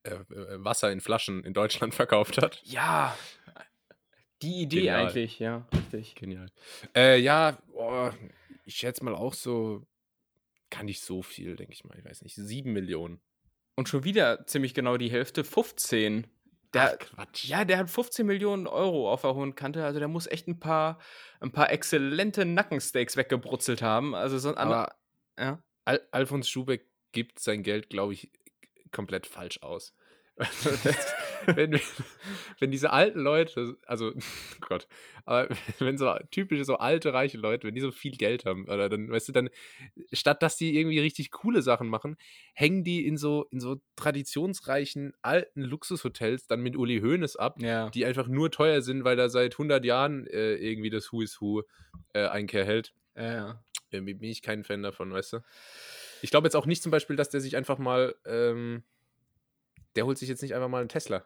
äh, äh Wasser in Flaschen in Deutschland verkauft hat. Ja, die Idee Genial. eigentlich, ja, richtig. Genial. Äh, ja, oh, ich schätze mal auch so, kann nicht so viel, denke ich mal, ich weiß nicht, 7 Millionen. Und schon wieder ziemlich genau die Hälfte, 15. Der, Ach, Quatsch. Ja, der hat 15 Millionen Euro auf der hohen Kante. Also der muss echt ein paar, ein paar exzellente Nackensteaks weggebrutzelt haben. Also so ein anderer. Ja. Al Alfons Schubeck gibt sein Geld, glaube ich, komplett falsch aus. wenn, wenn diese alten Leute, also Gott, aber wenn so typische, so alte, reiche Leute, wenn die so viel Geld haben, oder dann, weißt du, dann, statt dass die irgendwie richtig coole Sachen machen, hängen die in so, in so traditionsreichen, alten Luxushotels dann mit Uli Hoeneß ab, ja. die einfach nur teuer sind, weil da seit 100 Jahren äh, irgendwie das Who is Who äh, Einkehr hält. Ja, ja. Irgendwie bin ich kein Fan davon, weißt du. Ich glaube jetzt auch nicht zum Beispiel, dass der sich einfach mal ähm, der holt sich jetzt nicht einfach mal einen Tesla.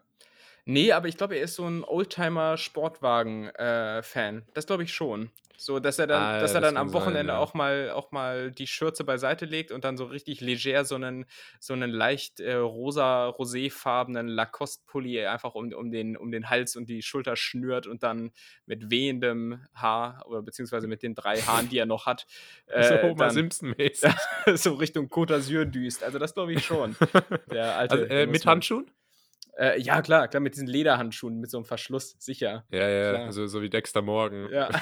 Nee, aber ich glaube, er ist so ein Oldtimer-Sportwagen-Fan. Äh, das glaube ich schon. So, dass er dann, ah, dass er dann am Wochenende sein, ja. auch, mal, auch mal die Schürze beiseite legt und dann so richtig leger so einen, so einen leicht äh, rosa, roséfarbenen Lacoste-Pulli einfach um, um, den, um den Hals und die Schulter schnürt und dann mit wehendem Haar oder beziehungsweise mit den drei Haaren, die er noch hat, äh, so Homer Simpson-mäßig. so Richtung Côte d'Azur düst. Also das glaube ich schon. Der alte, also, äh, mit Handschuhen? Äh, ja, klar, klar, mit diesen Lederhandschuhen, mit so einem Verschluss, sicher. Ja, ja, klar. also so wie Dexter Morgan. Ja.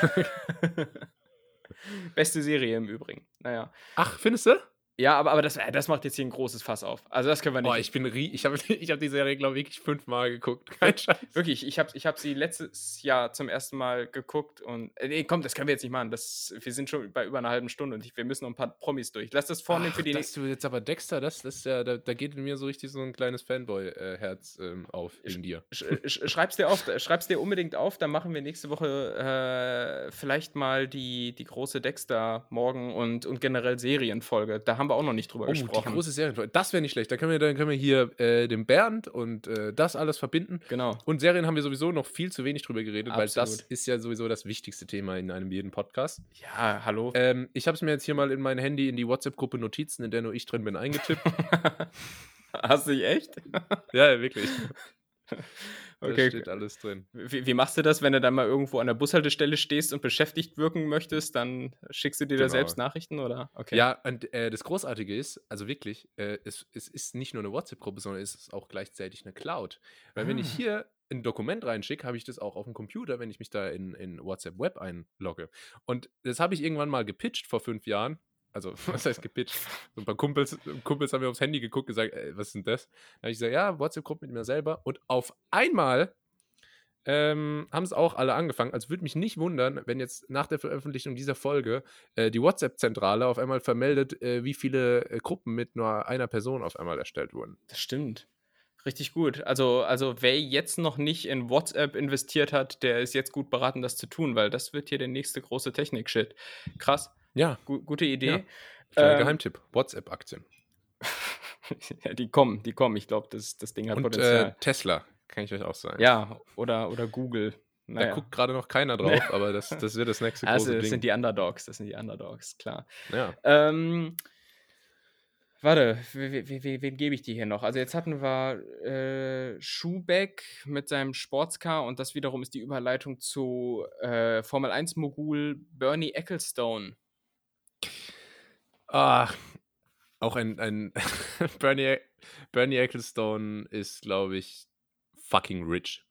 Beste Serie im Übrigen. Naja. Ach, findest du? Ja, aber, aber das, äh, das macht jetzt hier ein großes Fass auf. Also das können wir nicht. Boah, ich bin ich habe ich hab die Serie, glaube ich, wirklich fünfmal geguckt. Kein Scheiß. Wirklich, ich habe ich hab sie letztes Jahr zum ersten Mal geguckt und äh, nee, komm, das können wir jetzt nicht machen. Das, wir sind schon bei über einer halben Stunde und ich, wir müssen noch ein paar Promis durch. Lass das vornehmen für die nächste. du jetzt aber Dexter, das, das ja, da, da geht in mir so richtig so ein kleines Fanboy-Herz ähm, auf in dir. Sch, sch, schreib's dir auf, schreib's dir unbedingt auf, dann machen wir nächste Woche äh, vielleicht mal die, die große Dexter morgen und, und generell Serienfolge. Da haben wir auch noch nicht drüber oh, gesprochen. Die große Serie. Das wäre nicht schlecht. Da können wir, dann können wir hier äh, den Bernd und äh, das alles verbinden. Genau. Und Serien haben wir sowieso noch viel zu wenig drüber geredet, Absolut. weil das ist ja sowieso das wichtigste Thema in einem jeden Podcast. Ja, hallo. Ähm, ich habe es mir jetzt hier mal in mein Handy in die WhatsApp-Gruppe Notizen, in der nur ich drin bin, eingetippt. Hast du dich echt? ja, wirklich. Okay. Da steht alles drin. Wie, wie, machst du das, wenn du dann mal irgendwo an der Bushaltestelle stehst und beschäftigt wirken möchtest? Dann schickst du dir genau. da selbst Nachrichten oder? Okay. Ja, und äh, das Großartige ist, also wirklich, äh, es, es ist nicht nur eine WhatsApp-Gruppe, sondern es ist auch gleichzeitig eine Cloud. Weil ah. wenn ich ah. hier ein Dokument reinschicke, habe ich das auch auf dem Computer, wenn ich mich da in, in WhatsApp Web einlogge. Und das habe ich irgendwann mal gepitcht vor fünf Jahren. Also, was heißt gepitcht? So ein paar Kumpels, Kumpels haben mir aufs Handy geguckt und gesagt, ey, was ist denn das? Da habe ich gesagt, ja, WhatsApp-Gruppe mit mir selber. Und auf einmal ähm, haben es auch alle angefangen. Also würde mich nicht wundern, wenn jetzt nach der Veröffentlichung dieser Folge äh, die WhatsApp-Zentrale auf einmal vermeldet, äh, wie viele äh, Gruppen mit nur einer Person auf einmal erstellt wurden. Das stimmt. Richtig gut. Also, also wer jetzt noch nicht in WhatsApp investiert hat, der ist jetzt gut beraten, das zu tun, weil das wird hier der nächste große Technik-Shit. Krass. Ja. Gu gute Idee. Ja. Ähm, Geheimtipp: WhatsApp-Aktien. ja, die kommen, die kommen. Ich glaube, das, das Ding hat Und äh, Potenzial. Tesla, kann ich euch auch sagen. ja, oder, oder Google. Da Naja. guckt gerade noch keiner drauf, aber das, das wird das nächste Also, große das Ding. sind die Underdogs, das sind die Underdogs, klar. ja. Ähm, warte, wen, wen gebe ich dir hier noch? Also jetzt hatten wir äh, Schubeck mit seinem Sportscar und das wiederum ist die Überleitung zu äh, Formel 1-Mogul Bernie Ecclestone. Ah, auch ein, ein Bernie, Bernie Ecclestone ist, glaube ich, fucking rich.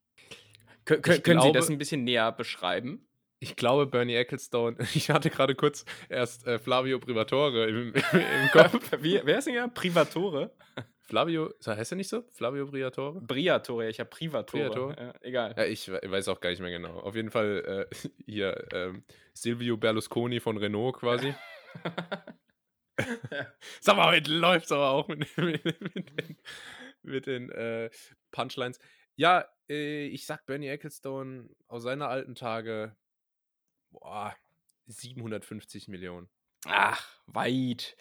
Kö kö Ich können Sie glaube- das ein bisschen näher beschreiben? Ich glaube, Bernie Ecclestone, ich hatte gerade kurz erst äh, Flavio Privatore im, im Kopf. Wie, wer ist denn ja? Privatore? Flavio, heißt er nicht so? Flavio Privatore? Briatore, ich habe Privatore. Privatore? Ja, egal. Ja, ich we- weiß auch gar nicht mehr genau. Auf jeden Fall äh, hier ähm, Silvio Berlusconi von Renault quasi. Sag mal, heute läuft es aber auch mit, mit, mit den, mit den äh, Punchlines. Ja, äh, ich sag Bernie Ecclestone aus seiner alten Tage, boah, 750 Millionen. Ach, weit,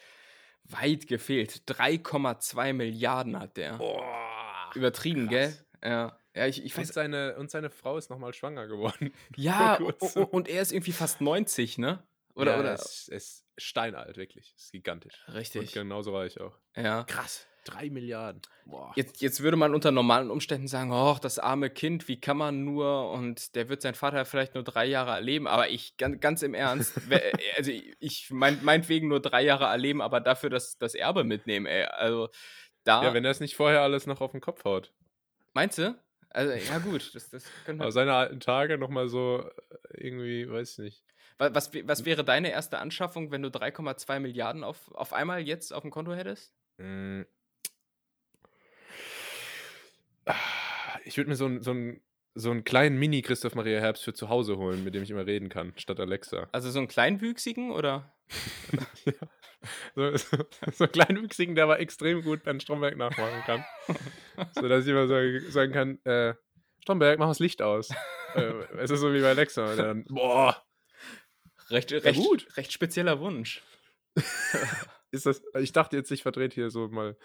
weit gefehlt. 3,2 Milliarden hat der. Boah. Übertrieben, krass. gell? Ja. Ja, ich, ich Und seine, und seine Frau ist nochmal schwanger geworden. Ja, vor u- kurzem. u- und er ist irgendwie fast 90, ne? Oder, ja, oder? Es ist steinalt, wirklich. Ist gigantisch. Und Richtig. genauso war ich auch. Ja. Krass. Drei Milliarden. Boah. Jetzt, jetzt würde man unter normalen Umständen sagen, oh, das arme Kind, wie kann man nur und der wird seinen Vater vielleicht nur drei Jahre erleben, aber ich, ganz, ganz im Ernst, also ich mein, meinetwegen nur drei Jahre erleben, aber dafür das, das Erbe mitnehmen, ey. Also da, Ja, wenn er es nicht vorher alles noch auf den Kopf haut. meinst du? Also ja gut, das, das können wir, Aber seine alten Tage nochmal so äh, irgendwie, weiß ich nicht. Wa- Was, was wäre deine erste Anschaffung, wenn du 3,2 Milliarden auf, auf einmal jetzt auf dem Konto hättest? Ah, Ich würde mir so einen so so einen kleinen Mini-Christoph Maria Herbst für zu Hause holen, mit dem ich immer reden kann, statt Alexa. Also so einen kleinwüchsigen oder? ja. so, so, so einen kleinwüchsigen, der aber extrem gut Ben Stromberg nachmachen kann. so dass ich immer so, sagen kann, äh, Stromberg, mach das Licht aus. äh, es ist so wie bei Alexa. Und dann, boah, Recht, recht, gut. recht spezieller Wunsch. ist das, ich dachte jetzt, ich vertrete hier so mal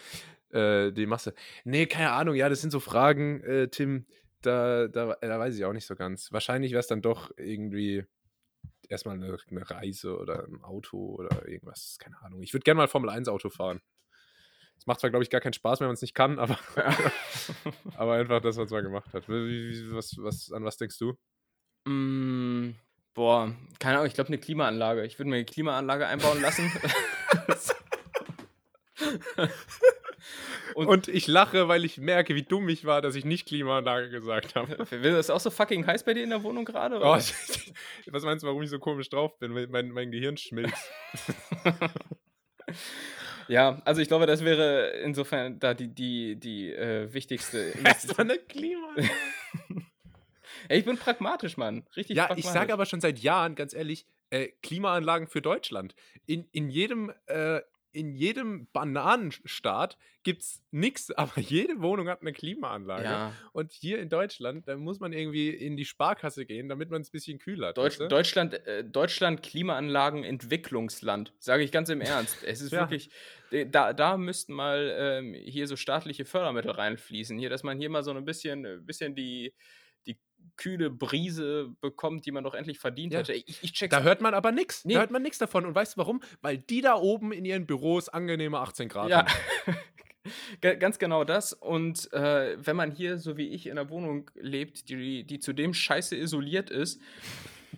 äh, die Masse. Nee, keine Ahnung, ja, das sind so Fragen, äh, Tim, da, da, da weiß ich auch nicht so ganz. Wahrscheinlich wäre es dann doch irgendwie erstmal eine, eine Reise oder ein Auto oder irgendwas, keine Ahnung. Ich würde gerne mal Formel 1 Auto fahren. Das macht zwar, glaube ich, gar keinen Spaß, wenn man es nicht kann, aber, aber einfach, dass man es mal gemacht hat. Was, was, an was denkst du? Mm, boah, keine Ahnung, ich glaube eine Klimaanlage. Ich würde mir eine Klimaanlage einbauen lassen. Und- Und ich lache, weil ich merke, wie dumm ich war, dass ich nicht Klimaanlage gesagt habe. Das auch so fucking heiß bei dir in der Wohnung gerade? Oh, was meinst du, warum ich so komisch drauf bin? Mein, mein, Gehirn schmilzt. ja, also ich glaube, das wäre insofern da die, die, die äh, wichtigste Investition. eine Klimaanlage. Ich bin pragmatisch, Mann. Richtig Ja, ich pragmatisch. sage aber schon seit Jahren, ganz ehrlich, äh, Klimaanlagen für Deutschland. In, in jedem, äh, in jedem Bananenstaat gibt es nichts, aber jede Wohnung hat eine Klimaanlage. Ja, Und hier in Deutschland, da muss man irgendwie in die Sparkasse gehen, damit man es ein bisschen kühler hat. Deutsch, weißt du? Deutschland, äh, Deutschland Klimaanlagen-Entwicklungsland, sage ich ganz im Ernst. Es ist Ja. wirklich, da, da müssten mal ähm, hier so staatliche Fördermittel reinfließen. Hier, dass man hier mal so ein bisschen, äh, bisschen die, die kühle Brise bekommt, die man doch endlich verdient Ja. hätte. Ich, ich check's. Da hört man aber nichts. Nee. Da hört man nichts davon. Und weißt du warum? Weil die da oben in ihren Büros angenehme 18 Grad ja. haben. Ga- Ganz genau das. Und äh, wenn man hier, so wie ich, in einer Wohnung lebt, die, die zudem scheiße isoliert ist,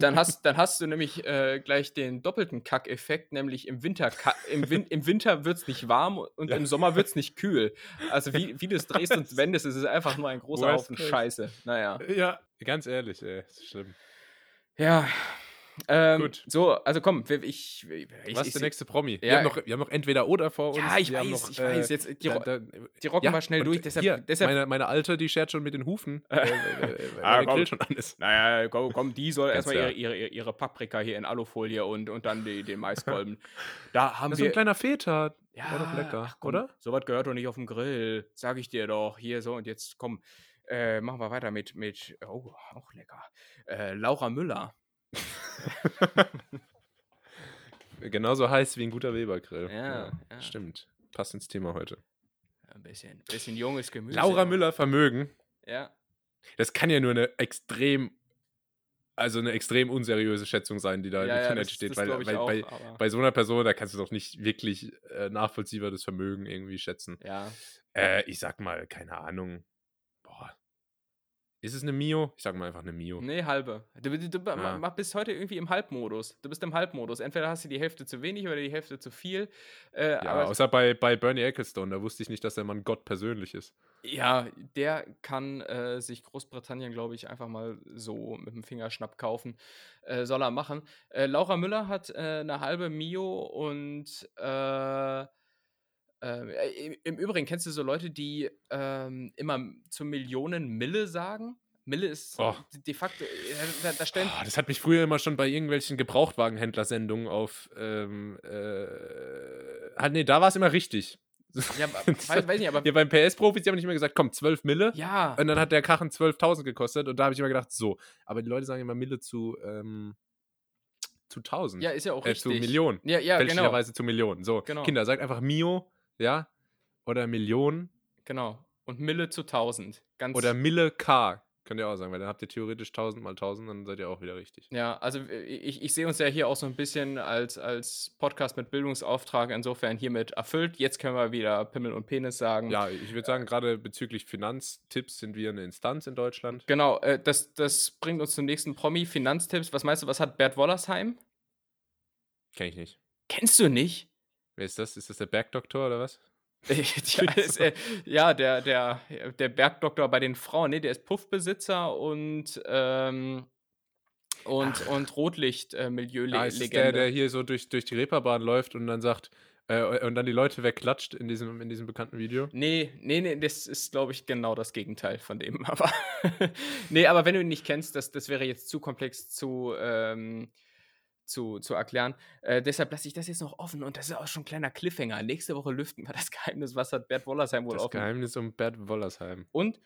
dann, hast, dann hast du nämlich äh, gleich den doppelten Kack-Effekt, nämlich im Winter, im, Win im Winter wird es nicht warm und Ja. im Sommer wird es nicht kühl. Also wie, wie du es drehst und wendest, ist es einfach nur ein großer Worst Haufen. Scheiße. Naja. Ja, ganz ehrlich, ey, ist schlimm. Ja. Ähm, Gut. So, also komm, wir- ich. ich, Was ist der nächste Promi? wir, Ja, haben noch, wir haben noch entweder oder vor uns. Ja, ich wir weiß, noch, ich weiß. Jetzt, die, da- da- die rocken wir schnell und durch. Deshalb, hier, deshalb meine, meine Alte, die schert schon mit den Hufen. Äh, äh, äh, Ah, komm. Schon an ist. Naja, komm, komm die soll erstmal ihre, ihre, ihre Paprika hier in Alufolie und, und dann die, den Maiskolben. Da haben Das ist so ein wir. kleiner Feta. Ja, War doch lecker, ach komm, oder? Sowas gehört doch nicht auf dem Grill. Sag ich dir doch. Hier, so, und jetzt komm. Äh, machen wir weiter mit, mit. Oh, auch lecker. Äh, Laura Müller. Genauso heiß wie ein guter Webergrill. Ja, ja. Stimmt. Passt ins Thema heute. Ein bisschen, bisschen junges Gemüse. Laura Müller Vermögen. Ja. Das kann ja nur eine extrem, also eine extrem unseriöse Schätzung sein, die da ja, im ja, Internet das, steht. das weil weil auch, bei, bei so einer Person, da kannst du doch nicht wirklich äh, nachvollziehbares Vermögen irgendwie schätzen. ja. Äh, ich sag mal, keine Ahnung. Ist es eine Mio? Ich sag mal einfach eine Mio. Nee, halbe. Du, du, du Ja. bist heute irgendwie im Halbmodus. Du bist im Halbmodus. Entweder hast du die Hälfte zu wenig oder die Hälfte zu viel. Äh, Ja, außer bei, bei Bernie Ecclestone, da wusste ich nicht, dass der Mann Gott persönlich ist. Ja, der kann äh, sich Großbritannien, glaube ich, einfach mal so mit dem Fingerschnapp kaufen. Äh, soll er machen. Äh, Laura Müller hat äh, eine halbe Mio und äh, äh, im, Übrigen kennst du so Leute, die ähm, immer zu Millionen Mille sagen? Mille ist Oh. de facto, äh, da, da stellen, Boah, das hat mich früher immer schon bei irgendwelchen Gebrauchtwagenhändlersendungen auf. Ähm, äh, nee, da war es immer richtig. ja, weiß, weiß nicht, aber Hier beim PS-Profis, die haben nicht immer gesagt, komm, 12 Mille. ja, Und dann hat der Kachen 12.000 gekostet und da habe ich immer gedacht, so. Aber die Leute sagen immer Mille zu, ähm, zu 1000. ja, ist ja auch äh, richtig. zu Millionen. Ja, ja, genau, Fälschlicherweise zu Millionen. So, Genau. Kinder, sagt einfach Mio, ja, oder Million genau. Und Mille zu 1000. Ganz oder Mille K. Könnt ihr auch sagen, weil dann habt ihr theoretisch 1000 mal 1000, dann seid ihr auch wieder richtig. Ja, also äh, ich, ich sehe uns ja hier auch so ein bisschen als, als Podcast mit Bildungsauftrag, insofern hiermit erfüllt. Jetzt können wir wieder Pimmel und Penis sagen. Ja, ich würde sagen, gerade bezüglich Finanztipps sind wir eine Instanz in Deutschland. Genau, äh, das, das bringt uns zum nächsten Promi, Finanztipps. Was meinst du, was hat Bert Wollersheim? Kenn ich nicht. Kennst du nicht? Wer ist das? Ist das der Bergdoktor oder was? ja, ist, äh, ja, der, der, der Bergdoktor bei den Frauen, nee, der ist Puffbesitzer und, ähm, und, und Ah, Rotlicht-Milieu-Legende. ist es der, der hier so durch, durch die Reeperbahn läuft und dann sagt, äh, und dann die Leute wegklatscht in diesem, in diesem bekannten Video? Nee, nee, nee, das ist, glaube ich, genau das Gegenteil von dem. Aber nee, aber wenn du ihn nicht kennst, das, das wäre jetzt zu komplex zu, ähm, zu, zu erklären. Äh, deshalb lasse ich das jetzt noch offen und das ist auch schon ein kleiner Cliffhanger. Nächste Woche lüften wir das Geheimnis, was hat Bert Wollersheim wohl Das offen. Geheimnis um Bert Wollersheim. Und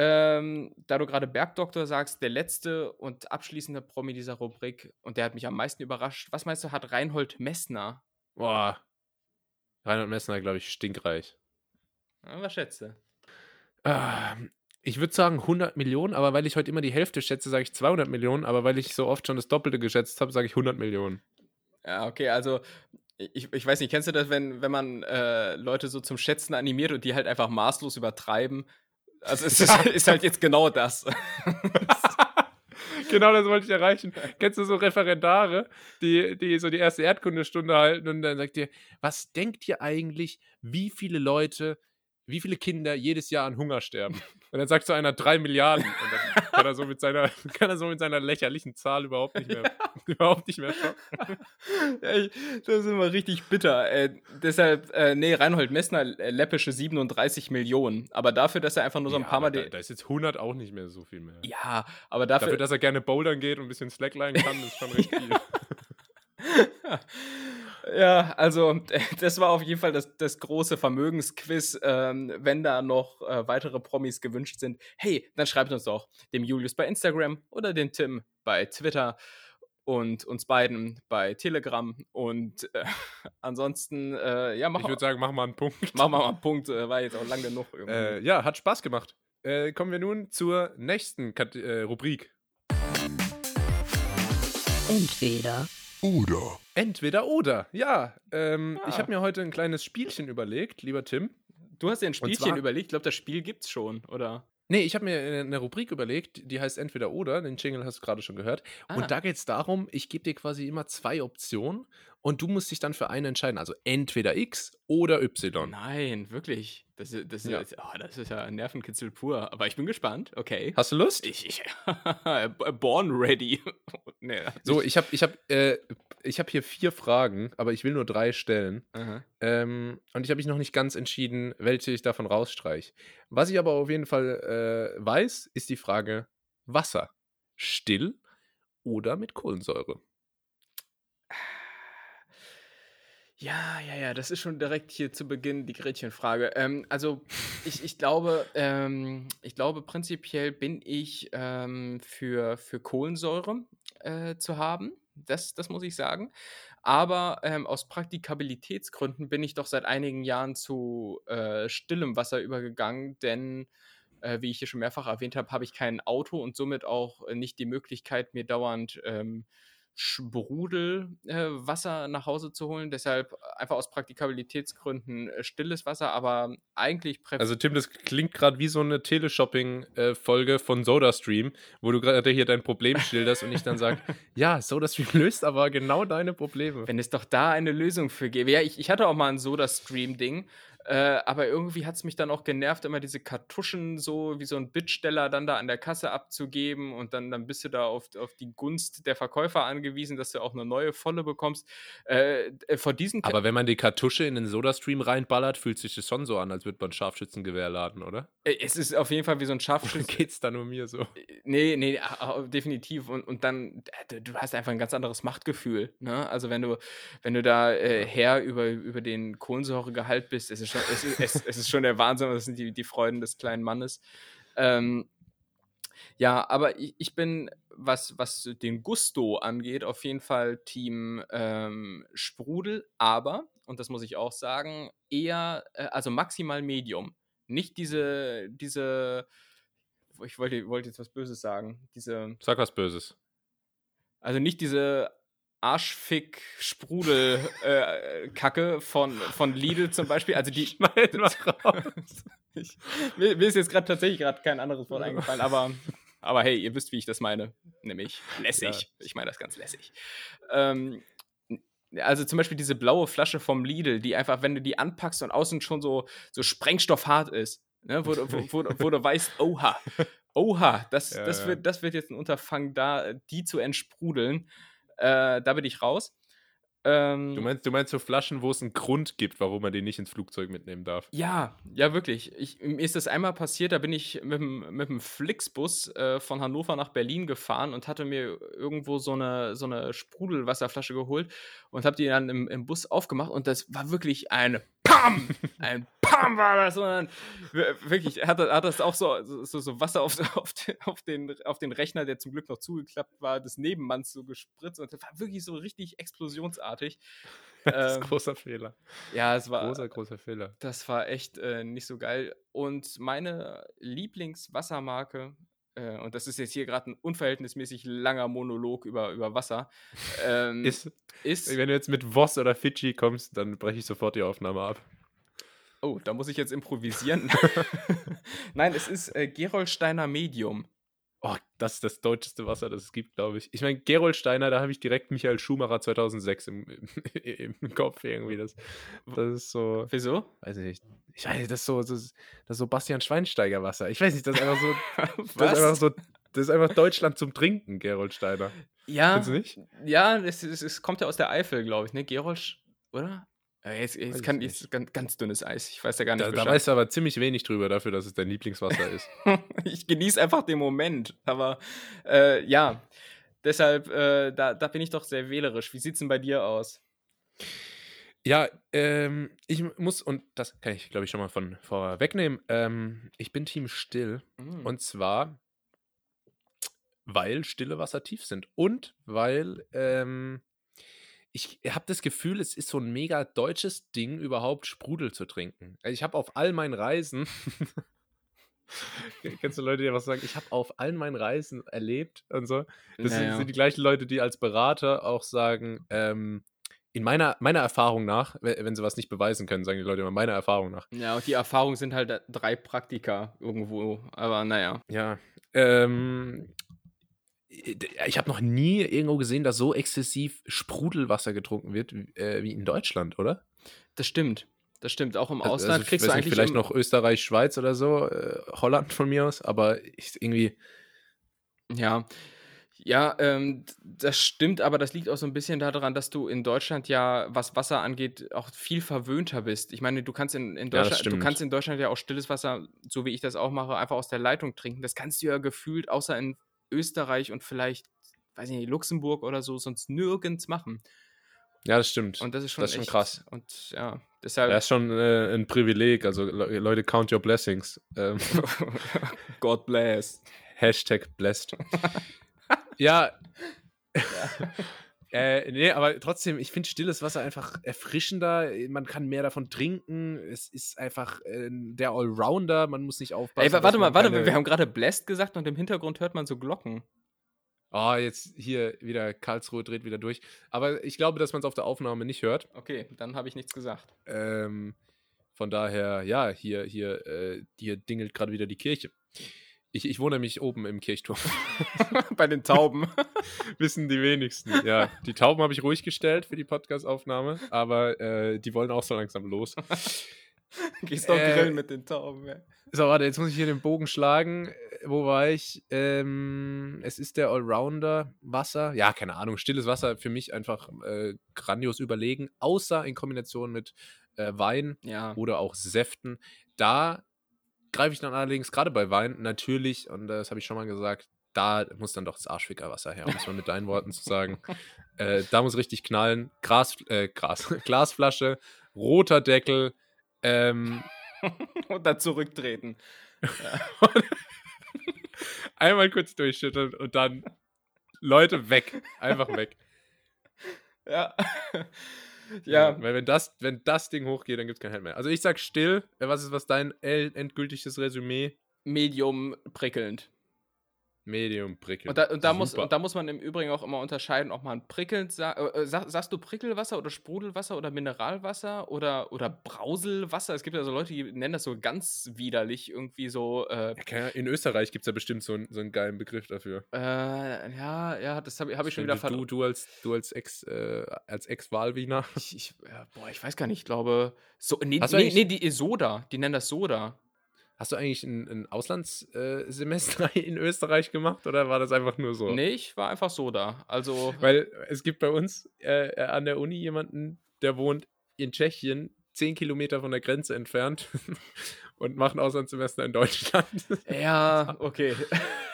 ähm, da du gerade Bergdoktor sagst, der letzte und abschließende Promi dieser Rubrik und der hat mich am meisten überrascht. Was meinst du, hat Reinhold Messner? Boah. Reinhard Messner, glaube ich, stinkreich. Na, was schätzt du? Ähm, ich würde sagen 100 Millionen, aber weil ich heute immer die Hälfte schätze, sage ich 200 Millionen, aber weil ich so oft schon das Doppelte geschätzt habe, sage ich 100 Millionen. Ja, okay, also ich, ich weiß nicht, kennst du das, wenn, wenn man äh, Leute so zum Schätzen animiert und die halt einfach maßlos übertreiben? Also es ist, ist halt jetzt genau das. genau das wollte ich erreichen. Kennst du so Referendare, die, die so die erste Erdkundestunde halten und dann sagt ihr, was denkt ihr eigentlich, wie viele Leute, wie viele Kinder jedes Jahr an Hunger sterben? Und dann sagt so einer drei Milliarden. Und dann kann er so mit seiner, kann er so mit seiner lächerlichen Zahl überhaupt nicht mehr, überhaupt nicht mehr schocken. Ja, ich- das ist immer richtig bitter. Äh, deshalb, äh, nee, Reinhold Messner äh, läppische 37 Millionen. Aber dafür, dass er einfach nur so ein Ja, paar Mal. da, da ist jetzt 100 auch nicht mehr so viel mehr. ja, aber dafür. Dafür, dass er gerne bouldern geht und ein bisschen Slackline kann, ist schon recht viel. Ja, also das war auf jeden Fall das, das große Vermögensquiz. Ähm, wenn da noch äh, weitere Promis gewünscht sind, hey, dann schreibt uns doch dem Julius bei Instagram oder den Tim bei Twitter und uns beiden bei Telegram. Und äh, ansonsten, äh, ja, Ich machen würde sagen, mach mal einen Punkt. mach mal einen Punkt. Äh, war jetzt auch lang genug irgendwie. Äh, ja, hat Spaß gemacht. Äh, kommen wir nun zur nächsten Kat äh, Rubrik. Entweder Oder. Entweder oder. Ja, ähm, Ah. ich habe mir heute ein kleines Spielchen überlegt, lieber Tim. du hast dir ein Spielchen zwar- überlegt. Ich glaube, das Spiel gibt's schon, oder? Nee, ich habe mir eine Rubrik überlegt, die heißt entweder oder, den Jingle hast du gerade schon gehört. Ah. Und da geht es darum, ich gebe dir quasi immer zwei Optionen und du musst dich dann für eine entscheiden. Also entweder X oder Y. Nein, wirklich. Das, ist- das, ist Ja. ja. oh, das ist ja ein Nervenkitzel pur. Aber ich bin gespannt. Okay. Hast du Lust? Ich, ich born ready. nee, So, ich habe ich hab, äh, ich hab hier vier Fragen, aber ich will nur drei stellen. Ähm, und ich habe mich noch nicht ganz entschieden, welche ich davon rausstreiche. Was ich aber auf jeden Fall äh, weiß, ist die Frage: Wasser. Still oder mit Kohlensäure? Ja, ja, ja, das ist schon direkt hier zu Beginn die Gretchenfrage. Ähm, also ich, ich glaube, ähm, ich glaube prinzipiell bin ich ähm, für, für Kohlensäure äh, zu haben. Das, das muss ich sagen. Aber ähm, aus Praktikabilitätsgründen bin ich doch seit einigen Jahren zu äh, stillem Wasser übergegangen, denn äh, wie ich hier schon mehrfach erwähnt habe, habe ich kein Auto und somit auch nicht die Möglichkeit, mir dauernd ähm, Sprudelwasser äh, Wasser nach Hause zu holen. Deshalb einfach aus Praktikabilitätsgründen äh, stilles Wasser, aber eigentlich Also, Tim, das klingt gerade wie so eine Teleshopping-Folge von SodaStream, wo du gerade hier dein Problem schilderst und ich dann sage: Ja, SodaStream löst aber genau deine Probleme. Wenn es doch da eine Lösung für gäbe. Ja, ich, ich hatte auch mal ein Soda-Stream-Ding, äh, aber irgendwie hat es mich dann auch genervt, immer diese Kartuschen so wie so ein Bittsteller dann da an der Kasse abzugeben und dann, dann bist du da auf, auf die Gunst der Verkäufer angewiesen, dass du auch eine neue volle bekommst. Äh, äh, vor diesen Aber wenn man die Kartusche in den SodaStream reinballert, fühlt sich das schon so an, als würde man Scharfschützengewehr laden, oder? äh, es ist auf jeden Fall wie so ein Oder Scharfschütze. geht's da nur mir so? Nee, nee, definitiv. Und, und dann, du, hast einfach ein ganz anderes Machtgefühl. Ne? Also wenn du, wenn du da äh, Herr über, über den Kohlensäuregehalt bist, es ist schon, es ist, es, es ist schon der Wahnsinn, das sind die, die Freuden des kleinen Mannes. Ähm, ja, aber ich, ich bin, was, was den Gusto angeht, auf jeden Fall Team ähm, Sprudel, aber, und das muss ich auch sagen, eher, äh, also maximal Medium. Nicht diese, diese, ich wollte, wollte jetzt was Böses sagen, diese, Sag was Böses. also nicht diese Arschfick-Sprudel-Kacke von, von Lidl zum Beispiel, also die, Schneid mal raus. ich, mir, mir ist jetzt gerade tatsächlich gerade kein anderes Wort eingefallen, aber, aber hey, ihr wisst, wie ich das meine. Nämlich lässig. Ich meine das ganz lässig. Ähm, also zum Beispiel diese blaue Flasche vom Lidl, die einfach, wenn du die anpackst und außen schon so, so sprengstoffhart ist, ne, wo, wo, wo, wo du weißt, oha, oha, das, Ja, das, ja. Wird, das wird jetzt ein Unterfangen, da die zu entsprudeln. Äh, da bin ich raus. Ähm, Du meinst, du meinst so Flaschen, wo es einen Grund gibt, warum man die nicht ins Flugzeug mitnehmen darf? Ja, ja, wirklich. Ich, mir ist das einmal passiert, da bin ich mit dem, mit dem Flixbus äh, von Hannover nach Berlin gefahren und hatte mir irgendwo so eine, so eine Sprudelwasserflasche geholt und habe die dann im, im Bus aufgemacht und das war wirklich ein PAM! Ein PAM war das! Und dann, wirklich, hat, hat das auch so, so, so Wasser auf, auf, den, auf, den, auf den Rechner, der zum Glück noch zugeklappt war, des Nebenmanns so gespritzt und das war wirklich so richtig explosionsartig. Das ist Ähm, ein großer Fehler. Ja, es war. Großer, großer Fehler. Das war echt äh, nicht so geil. Und meine Lieblingswassermarke, äh, und das ist jetzt hier gerade ein unverhältnismäßig langer Monolog über, über Wasser, ähm, Ist, ist. wenn du jetzt mit Voss oder Fidschi kommst, dann breche ich sofort die Aufnahme ab. Oh, da muss ich jetzt improvisieren. Nein, es ist äh, Gerolsteiner Medium. Oh, das ist das deutscheste Wasser, das es gibt, glaube ich. Ich meine, Gerolsteiner, da habe ich direkt Michael Schumacher 2006 im, im, im Kopf irgendwie. Das, das ist so, Wieso? weiß ich nicht. Ich weiß nicht, das ist so, das ist, das ist so Bastian Schweinsteiger Wasser. Ich weiß nicht, das ist einfach so, das ist einfach so, das ist einfach Deutschland zum Trinken, Gerolsteiner. ja, Findest du nicht? ja, es, es, es kommt ja aus der Eifel, glaube ich, ne? Gerolsch, oder? Äh, Jetzt, ich kann jetzt ganz, ganz dünnes Eis. Ich weiß ja gar nicht Da, da weißt du aber ziemlich wenig drüber dafür, dass es dein Lieblingswasser ist. ich genieße einfach den Moment. Aber äh, ja, deshalb, äh, da, da bin ich doch sehr wählerisch. Wie sieht es denn bei dir aus? Ja, ähm, ich muss, und das kann ich, glaube ich, schon mal von vorwegnehmen, ähm, ich bin Team Still. Mm. Und zwar, weil stille Wasser tief sind. Und weil ähm, ich habe das Gefühl, es ist so ein mega deutsches Ding, überhaupt Sprudel zu trinken. Also ich habe auf all meinen Reisen, kennst du Leute, die was sagen, ich habe auf all meinen Reisen erlebt und so. Das sind, Naja. sind die gleichen Leute, die als Berater auch sagen, ähm, in meiner, meiner Erfahrung nach, we- wenn sie was nicht beweisen können, sagen die Leute immer, meiner Erfahrung nach. Ja, und die Erfahrung sind halt äh, drei Praktika irgendwo. Aber naja. Ja. Ähm, ich habe noch nie irgendwo gesehen, dass so exzessiv Sprudelwasser getrunken wird wie- äh, wie in Deutschland, oder? Das stimmt. Das stimmt. Auch im Also, Ausland ich kriegst du nicht, eigentlich. vielleicht noch Österreich, Schweiz oder so, äh, Holland von mir aus, aber irgendwie, Ja. Ja, ähm, das stimmt, aber das liegt auch so ein bisschen daran, dass du in Deutschland ja, was Wasser angeht, auch viel verwöhnter bist. Ich meine, du kannst in, in Deutschland, du stimmt. kannst in Deutschland ja auch stilles Wasser, so wie ich das auch mache, einfach aus der Leitung trinken. Das kannst du ja gefühlt, außer in Österreich und vielleicht, weiß ich nicht, Luxemburg oder so, sonst nirgends machen. ja, das stimmt. Und das ist schon, Das ist schon echt, krass. Und ja, deshalb. Das ist schon äh, ein Privileg, also Le Leute, count your blessings. Ähm, God bless. Hashtag blessed. ja. Äh, nee, aber trotzdem, ich finde stilles Wasser einfach erfrischender. Man kann mehr davon trinken. Es ist einfach äh, der Allrounder. Man muss nicht aufpassen. Ey, warte mal, warte, wir haben gerade blessed gesagt und im Hintergrund hört man so Glocken. Oh, jetzt hier wieder Karlsruhe dreht wieder durch. Aber ich glaube, dass man es auf der Aufnahme nicht hört. Okay, dann habe ich nichts gesagt. Ähm, von daher, ja, hier, hier, äh, hier dingelt gerade wieder die Kirche. Ich, ich wohne nämlich oben im Kirchturm. Bei den Tauben. Wissen die wenigsten. Ja, die Tauben habe ich ruhig gestellt für die Podcast-Aufnahme, aber äh, die wollen auch so langsam los. Gehst doch Äh, grillen mit den Tauben, ja. So, warte, jetzt muss ich hier den Bogen schlagen. Wo war ich? Ähm, es ist der Allrounder Wasser. Ja, keine Ahnung. Stilles Wasser für mich einfach äh, grandios überlegen, außer in Kombination mit äh, Wein Ja. oder auch Säften. Da greife ich dann allerdings gerade bei Wein natürlich, und das habe ich schon mal gesagt, da muss dann doch das Arschfickerwasser her, um es mal mit deinen Worten zu sagen. Äh, da muss richtig knallen. Gras, äh, Gras, Glasflasche, roter Deckel, ähm, Und dann zurücktreten. einmal kurz durchschütteln und dann Leute weg. Einfach weg. Ja. Ja. Weil wenn das, wenn das Ding hochgeht, dann gibt es kein Halt mehr. Also ich sag still. Äh, Was ist was dein endgültiges Resümee? Medium prickelnd. Medium prickelnd. Und da, und, da muss, und da muss man im Übrigen auch immer unterscheiden, ob man prickelnd sagt. Äh, äh, sag, sagst du Prickelwasser oder Sprudelwasser oder Mineralwasser oder, oder Brauselwasser? Es gibt ja so Leute, die nennen das so ganz widerlich irgendwie so. Äh, Ja, in Österreich gibt es ja bestimmt so, einen- so einen geilen Begriff dafür. äh, ja, ja, das habe hab ich schon wieder verloren. du, du als, du als Ex, äh, als Ex-Wahlwiener. Ich, ich, boah, ich weiß gar nicht, ich glaube. So, nee, nee, nee, die Soda. Die nennen das Soda. Hast du eigentlich ein, ein Auslandssemester in Österreich gemacht oder war das einfach nur so? Nee, ich war einfach Soda. Also. Weil es gibt bei uns äh, an der Uni jemanden, der wohnt in Tschechien, 10 Kilometer von der Grenze entfernt und macht ein Auslandssemester in Deutschland. Ja, okay.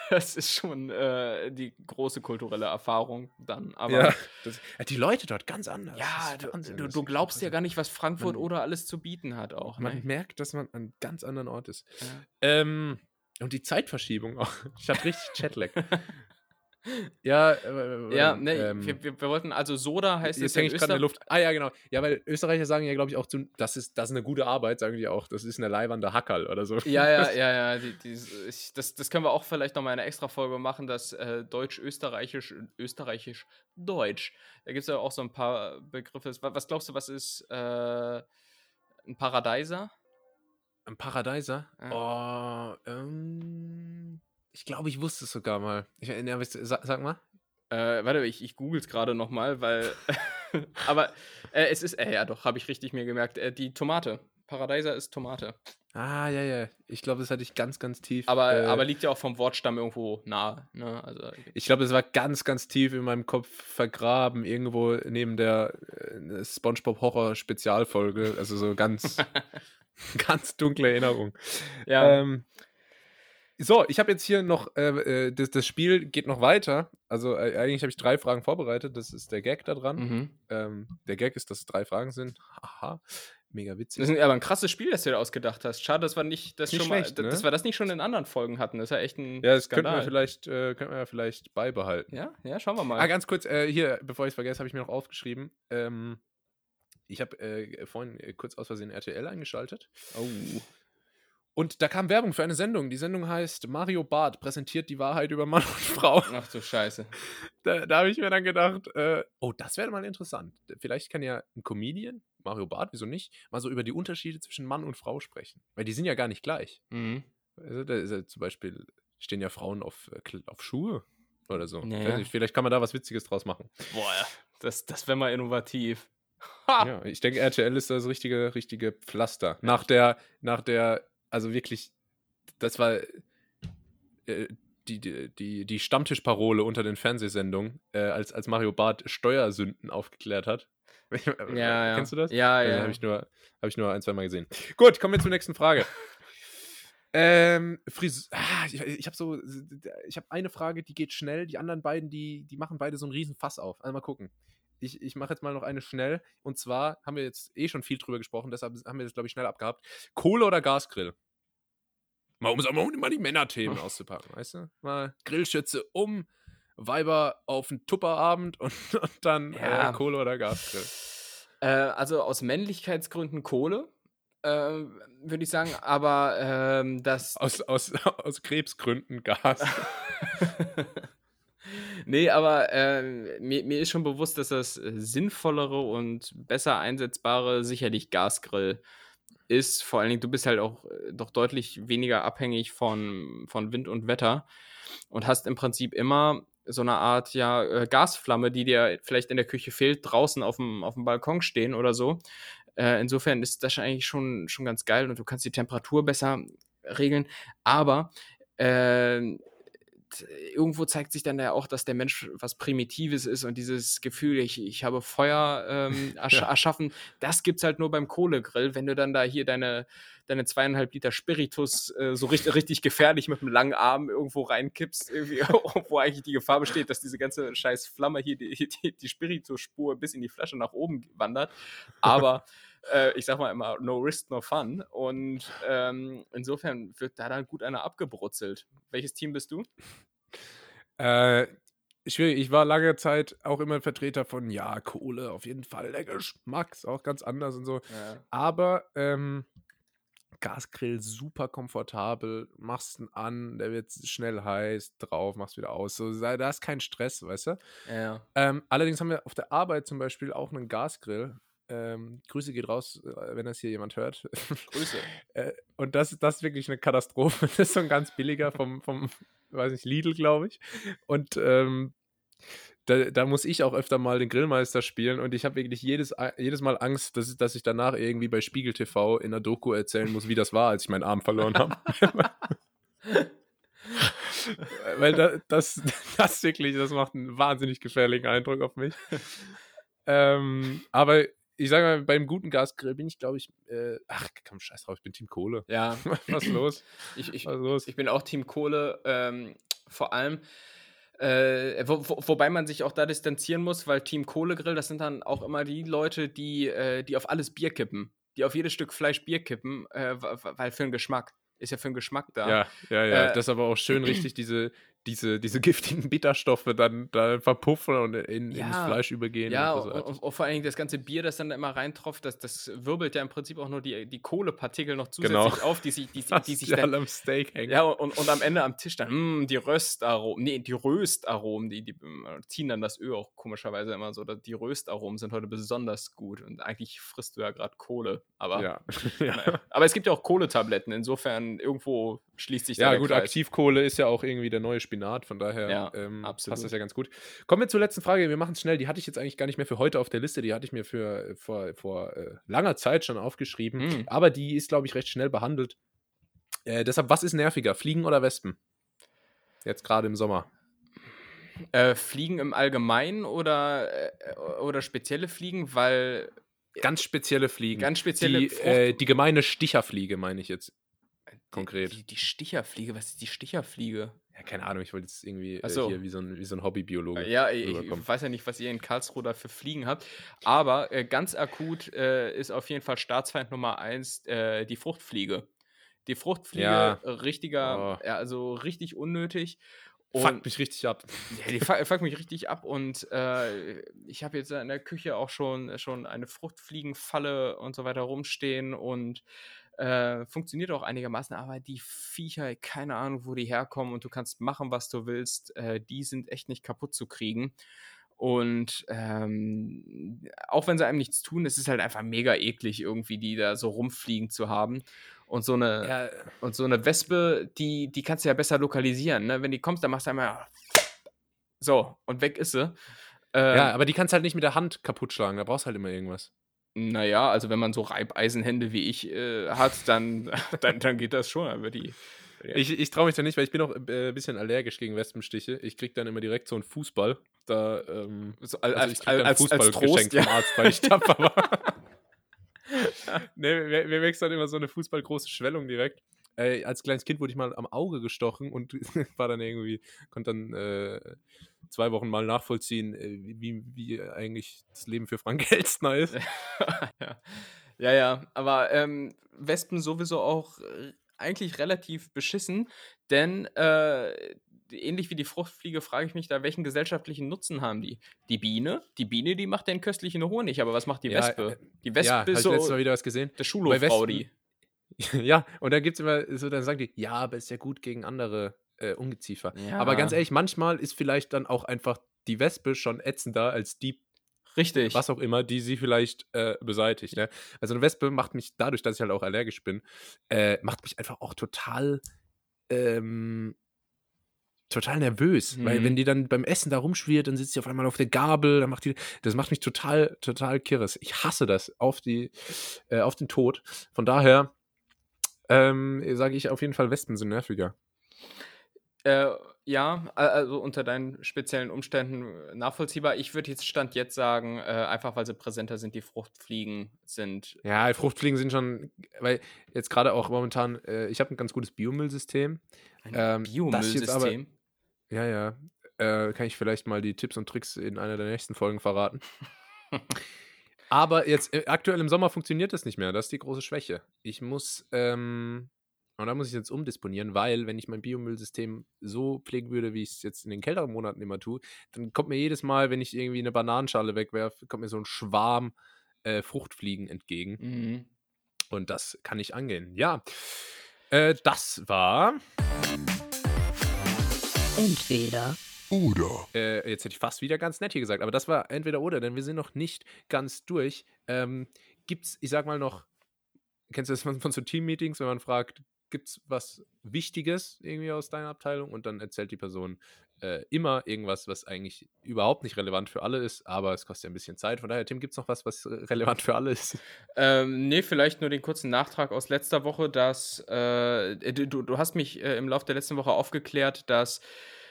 Das ist schon äh, die große kulturelle Erfahrung dann. Aber ja, ja, das, ja, die Leute dort ganz anders. Du, Wahnsinn, du, du glaubst ja gar nicht, was Frankfurt Man- oder alles zu bieten hat auch. Man Ne? merkt, dass man an einem ganz anderen Ort ist. Ja. Ähm, und die Zeitverschiebung auch. Ich hatte richtig Chatlag. ja, äh, Ja, ne, ähm, wir, wir, wir wollten, also Soda heißt Jetzt es hänge ich gerade in der. Luft. Ah ja, genau. Ja, weil Österreicher sagen ja, glaube ich, auch, zu, das, ist, das ist eine gute Arbeit, sagen die auch. Das ist eine leibernde Hackerl oder so. Ja, ja, ja, ja. Die, die, ich, das, das können wir auch vielleicht nochmal in einer extra Folge machen, das äh, Deutsch-Österreichisch, Österreichisch-Deutsch. Da gibt es ja auch so ein paar Begriffe. Was, was glaubst du, was ist äh, ein Paradeiser? Ein Paradeiser? Oh, ähm, ich glaube, ich wusste es sogar mal. Ich, ja, sag, sag mal. Äh, warte, ich, ich google es gerade nochmal, weil. aber äh, es ist, äh, ja doch, habe ich richtig mir gemerkt. Äh, die Tomate. Paradeiser ist Tomate. Ah, ja, ja. Ich glaube, das hatte ich ganz, ganz tief. Aber, äh, aber liegt ja auch vom Wortstamm irgendwo nahe. Ne? Also, ich glaube, das war ganz, ganz tief in meinem Kopf vergraben, irgendwo neben der äh, SpongeBob-Horror-Spezialfolge. Also so ganz, ganz dunkle Erinnerung. ja. Ähm, so, ich habe jetzt hier noch, äh, äh, das, das Spiel geht noch weiter. Also äh, eigentlich habe ich drei Fragen vorbereitet. Das ist der Gag da dran. mhm. Ähm, der Gag ist, dass es drei Fragen sind. Haha, mega witzig. Das ist aber ein krasses Spiel, das du dir ausgedacht hast. Schade, dass wir nicht das Nicht schon mal, schlecht, ne? dass wir das nicht schon in anderen Folgen hatten. Das ist ja echt ein ja, das könnten wir, Skandal. vielleicht, äh, könnten wir ja vielleicht beibehalten. Ja, ja, schauen wir mal. Ah, ganz kurz, äh, hier, bevor ich es vergesse, habe ich mir noch aufgeschrieben. Ähm, ich habe äh, vorhin kurz aus Versehen RTL eingeschaltet. oh. Und da kam Werbung für eine Sendung. Die Sendung heißt Mario Barth präsentiert die Wahrheit über Mann und Frau. Ach du Scheiße. Da, da habe ich mir dann gedacht, äh, oh, das wäre mal interessant. Vielleicht kann ja ein Comedian, Mario Barth, wieso nicht, mal so über die Unterschiede zwischen Mann und Frau sprechen. Weil die sind ja gar nicht gleich. Mhm. Also, da ist ja zum Beispiel, stehen ja Frauen auf, äh, auf Schuhe oder so. Ja, Weiß ja. nicht, Vielleicht kann man da was Witziges draus machen. Boah, das, das wäre mal innovativ. Ha! Ja, ich denke, RTL ist das richtige, richtige Pflaster. Nach der, nach der, also wirklich, das war äh, die, die, die, die Stammtischparole unter den Fernsehsendungen, äh, als, als Mario Barth Steuersünden aufgeklärt hat. Ja, ja. Kennst du das? Ja, Also, ja. Habe ich, nur- hab ich nur ein, zwei Mal gesehen. Gut, kommen wir zur nächsten Frage. ähm, Fris ah, ich ich habe so, ich habe eine Frage, die geht schnell. Die anderen beiden, die, die machen beide so einen riesen Fass auf. Also mal gucken. Ich, ich mache jetzt mal noch eine schnell. Und zwar haben wir jetzt eh schon viel drüber gesprochen, deshalb haben wir das, glaube ich, schnell abgehabt. Kohle oder Gasgrill? Mal um, mal, die Männerthemen auszupacken, weißt du? Mal Grillschütze um, Weiber auf einen Tupperabend und, und dann Ja. äh, Kohle oder Gasgrill. Äh, also aus Männlichkeitsgründen Kohle, äh, würde ich sagen, aber ähm, das. Aus, aus, aus Krebsgründen Gas. Nee, aber äh, mir, mir ist schon bewusst, dass das äh, sinnvollere und besser einsetzbare sicherlich Gasgrill ist. Vor allen Dingen, du bist halt auch äh, doch deutlich weniger abhängig von, von Wind und Wetter und hast im Prinzip immer so eine Art ja, äh, Gasflamme, die dir vielleicht in der Küche fehlt, draußen auf dem, auf dem Balkon stehen oder so. Äh, insofern ist das eigentlich schon, schon ganz geil und du kannst die Temperatur besser regeln. Aber äh, irgendwo zeigt sich dann ja auch, dass der Mensch was Primitives ist und dieses Gefühl, ich, ich habe Feuer ähm, ersch Ja. erschaffen, das gibt's halt nur beim Kohlegrill, wenn du dann da hier deine, deine zweieinhalb Liter Spiritus äh, so richtig, richtig gefährlich mit einem langen Arm irgendwo reinkippst, irgendwie, wo eigentlich die Gefahr besteht, dass diese ganze scheiß Flamme hier die, die, die Spiritusspur bis in die Flasche nach oben wandert. Aber äh, ich sag mal immer, no risk, no fun. Und ähm, insofern wird da dann gut einer abgebrutzelt. Welches Team bist du? Äh, schwierig. Ich war lange Zeit auch immer ein Vertreter von, ja, Kohle, auf jeden Fall. Der Geschmack ist auch ganz anders und so. Aber ähm, Gasgrill super komfortabel, machst ihn an, der wird schnell heiß, drauf, machst wieder aus. So, da da ist kein Stress, weißt du? Ja. Ähm, allerdings haben wir auf der Arbeit zum Beispiel auch einen Gasgrill. Ähm, Grüße geht raus, äh, wenn das hier jemand hört. Grüße. Äh, und das, das ist wirklich eine Katastrophe. Das ist so ein ganz billiger vom, vom weiß nicht, Lidl, glaube ich. Und ähm, da, da muss ich auch öfter mal den Grillmeister spielen und ich habe wirklich jedes, jedes Mal Angst, dass, dass ich danach irgendwie bei Spiegel TV in einer Doku erzählen muss, wie das war, als ich meinen Arm verloren habe. Weil da, das, das wirklich, das macht einen wahnsinnig gefährlichen Eindruck auf mich. ähm, aber ich sage mal, beim guten Gasgrill bin ich, glaube ich, äh, ach komm, scheiß drauf, ich bin Team Kohle. Ja, Was ist los? ich, ich, Was los? ich bin auch Team Kohle, ähm, vor allem. Äh, wo, wo, wobei man sich auch da distanzieren muss, weil Team Kohlegrill, das sind dann auch immer die Leute, die, äh, die auf alles Bier kippen. Die auf jedes Stück Fleisch Bier kippen, äh, weil für den Geschmack. Ist ja für den Geschmack da. Ja, ja, ja. Äh, das ist aber auch schön richtig diese, diese, diese giftigen Bitterstoffe dann da verpuffen und in, ins Ja. Fleisch übergehen. Ja, und und, und, und vor allen Dingen das ganze Bier, das dann immer reintropft, das, das wirbelt ja im Prinzip auch nur die, die Kohlepartikel noch zusätzlich Genau. auf, die sich, die, die, die sich dann am Steak hängen. Ja, und, und am Ende am Tisch dann, mm, die Röstaromen, nee, die Röstaromen, die, die äh, ziehen dann das Öl auch komischerweise immer so. Die Röstaromen sind heute besonders gut und eigentlich frisst du ja gerade Kohle. Aber, ja. naja. aber es gibt ja auch Kohletabletten, insofern irgendwo schließt sich da Ja, gut, Kreis. Aktivkohle ist ja auch irgendwie der neue Spinat, von daher Ja, ähm, absolut. passt das ja ganz gut. Kommen wir zur letzten Frage. Wir machen es schnell. Die hatte ich jetzt eigentlich gar nicht mehr für heute auf der Liste. Die hatte ich mir für äh, vor, vor äh, langer Zeit schon aufgeschrieben. Hm. Aber die ist, glaube ich, recht schnell behandelt. Äh, deshalb, was ist nerviger? Fliegen oder Wespen? Jetzt gerade im Sommer. Äh, Fliegen im Allgemeinen oder, äh, oder spezielle Fliegen, weil Ganz spezielle Fliegen. ganz spezielle die, äh, die gemeine Sticherfliege, meine ich jetzt. Konkret. Die, die Sticherfliege, was ist die Sticherfliege? Ja, keine Ahnung, ich wollte jetzt irgendwie äh, so. hier wie so ein, wie so ein Hobbybiologe. Ja, ich, ich weiß ja nicht, was ihr in Karlsruhe da für Fliegen habt. Aber äh, ganz akut äh, ist auf jeden Fall Staatsfeind Nummer eins äh, die Fruchtfliege. Die Fruchtfliege, Ja. äh, richtiger, Oh. ja, also richtig unnötig. Fuckt mich richtig ab. Ja, die fuck, fuck mich richtig ab und äh, ich habe jetzt in der Küche auch schon, schon eine Fruchtfliegenfalle und so weiter rumstehen und Äh, funktioniert auch einigermaßen, aber die Viecher, keine Ahnung, wo die herkommen und du kannst machen, was du willst, äh, die sind echt nicht kaputt zu kriegen. Und ähm, auch wenn sie einem nichts tun, es ist halt einfach mega eklig, irgendwie die da so rumfliegen zu haben. Und so eine, Ja, und so eine Wespe, die, die kannst du ja besser lokalisieren. Ne? Wenn die kommst, dann machst du einmal so und weg ist sie. Ähm, ja, aber die kannst halt nicht mit der Hand kaputt schlagen, da brauchst halt immer irgendwas. Naja, also wenn man so Reibeisenhände wie ich äh, hat, dann, dann, dann geht das schon. Aber die, Ja. Ich, ich traue mich da nicht, weil ich bin auch ein äh, bisschen allergisch gegen Wespenstiche. Ich krieg dann immer direkt so einen Fußball. Da, ähm, so, also als, ich krieg dann als, als, als Trost, vom ja. Arzt, weil ich tapfer war. nee, mir, mir wächst dann immer so eine fußballgroße Schwellung direkt. Äh, als kleines Kind wurde ich mal am Auge gestochen und war dann irgendwie, konnte dann äh, zwei Wochen mal nachvollziehen, äh, wie, wie eigentlich das Leben für Frank Elstner ist. ja. ja, ja, aber ähm, Wespen sowieso auch äh, eigentlich relativ beschissen, denn äh, ähnlich wie die Fruchtfliege frage ich mich da, welchen gesellschaftlichen Nutzen haben die? Die Biene? Die Biene, die macht den köstlichen Honig, aber was macht die Ja, Wespe? äh, Die Wespe ja, ist so letztes Mal wieder was gesehen. der Schulhofrau, die. Ja, und da gibt es immer so, dann sagen die, ja, aber ist ja gut gegen andere äh, Ungeziefer. Ja. Aber ganz ehrlich, manchmal ist vielleicht dann auch einfach die Wespe schon ätzender als die, Richtig. was auch immer, die sie vielleicht äh, beseitigt. Ne? Also eine Wespe macht mich, dadurch, dass ich halt auch allergisch bin, äh, macht mich einfach auch total, ähm, total nervös. Weil Mhm. wenn die dann beim Essen da rumschwirrt, dann sitzt sie auf einmal auf der Gabel, dann macht die, das macht mich total, total kirres. Ich hasse das auf die, äh, auf den Tod. Von daher ähm, sage ich auf jeden Fall, Wespen sind nerviger. Äh, ja, also unter deinen speziellen Umständen äh, nachvollziehbar. Ich würde jetzt Stand jetzt sagen, äh, einfach weil sie präsenter sind, die Fruchtfliegen sind. Ja, Fruchtfliegen sind schon, weil jetzt gerade auch momentan, äh, ich habe ein ganz gutes Biomüllsystem. Ein Ähm, Biomüllsystem. Ja, ja. Äh, kann ich vielleicht mal die Tipps und Tricks in einer der nächsten Folgen verraten. Aber jetzt äh, aktuell im Sommer funktioniert das nicht mehr. Das ist die große Schwäche. Ich muss, ähm, und da muss ich jetzt umdisponieren, weil wenn ich mein Biomüllsystem so pflegen würde, wie ich es jetzt in den kälteren Monaten immer tue, dann kommt mir jedes Mal, wenn ich irgendwie eine Bananenschale wegwerfe, kommt mir so ein Schwarm äh, Fruchtfliegen entgegen. Mhm. Und das kann ich angehen. Ja. Äh, das war. Entweder Oder. Äh, jetzt hätte ich fast wieder ganz nett hier gesagt, aber das war entweder oder, denn wir sind noch nicht ganz durch. Ähm, gibt's, ich sag mal noch, kennst du das von, von so Team-Meetings, wenn man fragt, gibt's was Wichtiges irgendwie aus deiner Abteilung? Und dann erzählt die Person äh, immer irgendwas, was eigentlich überhaupt nicht relevant für alle ist, aber es kostet ja ein bisschen Zeit. Von daher, Tim, gibt's noch was, was relevant für alle ist? Ähm, nee, vielleicht nur den kurzen Nachtrag aus letzter Woche, dass äh, du, du hast mich äh, im Laufe der letzten Woche aufgeklärt, dass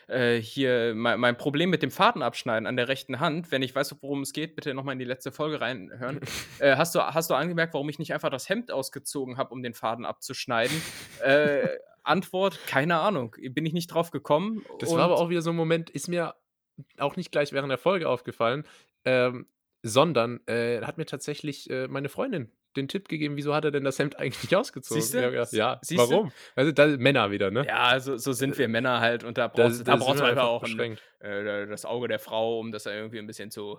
äh, hier mein, mein Problem mit dem Fadenabschneiden an der rechten Hand, wenn ich weiß, worum es geht, bitte nochmal in die letzte Folge reinhören. äh, hast, du, hast du angemerkt, warum ich nicht einfach das Hemd ausgezogen habe, um den Faden abzuschneiden? äh, Antwort, keine Ahnung. Bin ich nicht drauf gekommen. Das war aber auch wieder so ein Moment, ist mir auch nicht gleich während der Folge aufgefallen, ähm, sondern äh, hat mir tatsächlich äh, meine Freundin den Tipp gegeben, wieso hat er denn das Hemd eigentlich ausgezogen? Ich hab gedacht, ja, Siehste? warum? Also da, Männer wieder, ne? Ja, so, so sind wir Männer halt und da Da- brauchst, da da du wir einfach auch ein, äh, das Auge der Frau, um das irgendwie ein bisschen zu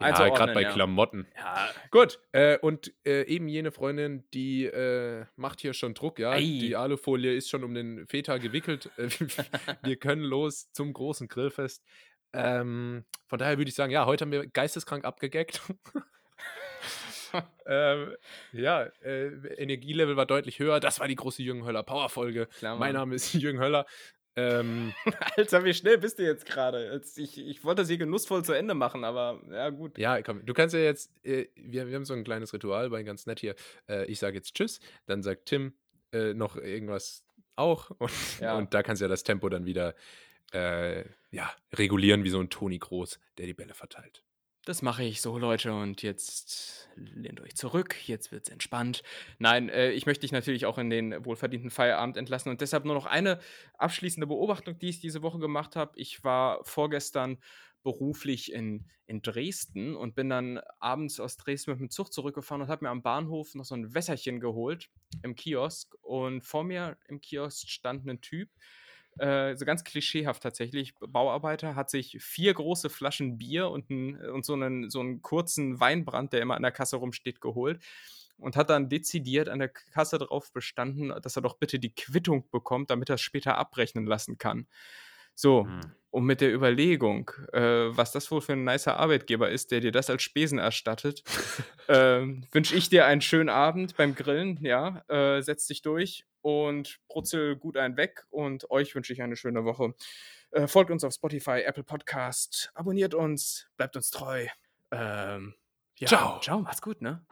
Ja, gerade bei ja. Klamotten. Ja, Gut, äh, und äh, eben jene Freundin, die äh, macht hier schon Druck, ja. Ei. Die Alufolie ist schon um den Feta gewickelt. Äh, wir können los zum großen Grillfest. Ähm, von daher würde ich sagen, ja, heute haben wir geisteskrank abgegackt. ähm, ja, äh, Energielevel war deutlich höher. Das war die große Jürgen Höller Power-Folge. Mein. Name ist Jürgen Höller. Ähm, Alter, wie schnell bist du jetzt gerade? Ich, ich wollte sie genussvoll zu Ende machen, aber ja, gut. Ja, komm, du kannst ja jetzt, äh, wir, wir haben so ein kleines Ritual bei ganz nett hier. Äh, ich sage jetzt Tschüss, dann sagt Tim äh, noch irgendwas auch und, Ja. und da kannst du ja das Tempo dann wieder äh, ja, regulieren wie so ein Toni Groß, der die Bälle verteilt. Das mache ich so, Leute, und jetzt lehnt euch zurück, jetzt wird's entspannt. Nein, äh, ich möchte dich natürlich auch in den wohlverdienten Feierabend entlassen und deshalb nur noch eine abschließende Beobachtung, die ich diese Woche gemacht habe. Ich war vorgestern beruflich in, in Dresden und bin dann abends aus Dresden mit dem Zug zurückgefahren und habe mir am Bahnhof noch so ein Wässerchen geholt im Kiosk und vor mir im Kiosk stand ein Typ, äh, so ganz klischeehaft tatsächlich, Bauarbeiter, hat sich vier große Flaschen Bier und, ein, und so, einen, so einen kurzen Weinbrand, der immer an der Kasse rumsteht, geholt. und hat dann dezidiert an der Kasse darauf bestanden, dass er doch bitte die Quittung bekommt, damit er es später abrechnen lassen kann. So, Hm. und mit der Überlegung, äh, was das wohl für ein nicer Arbeitgeber ist, der dir das als Spesen erstattet, ähm, wünsche ich dir einen schönen Abend beim Grillen. Ja, äh, setz dich durch und brutzel gut einen weg. Und euch wünsche ich eine schöne Woche. Äh, folgt uns auf Spotify, Apple Podcast, abonniert uns, bleibt uns treu. Ähm, ja, Ciao. Ciao, macht's gut, ne?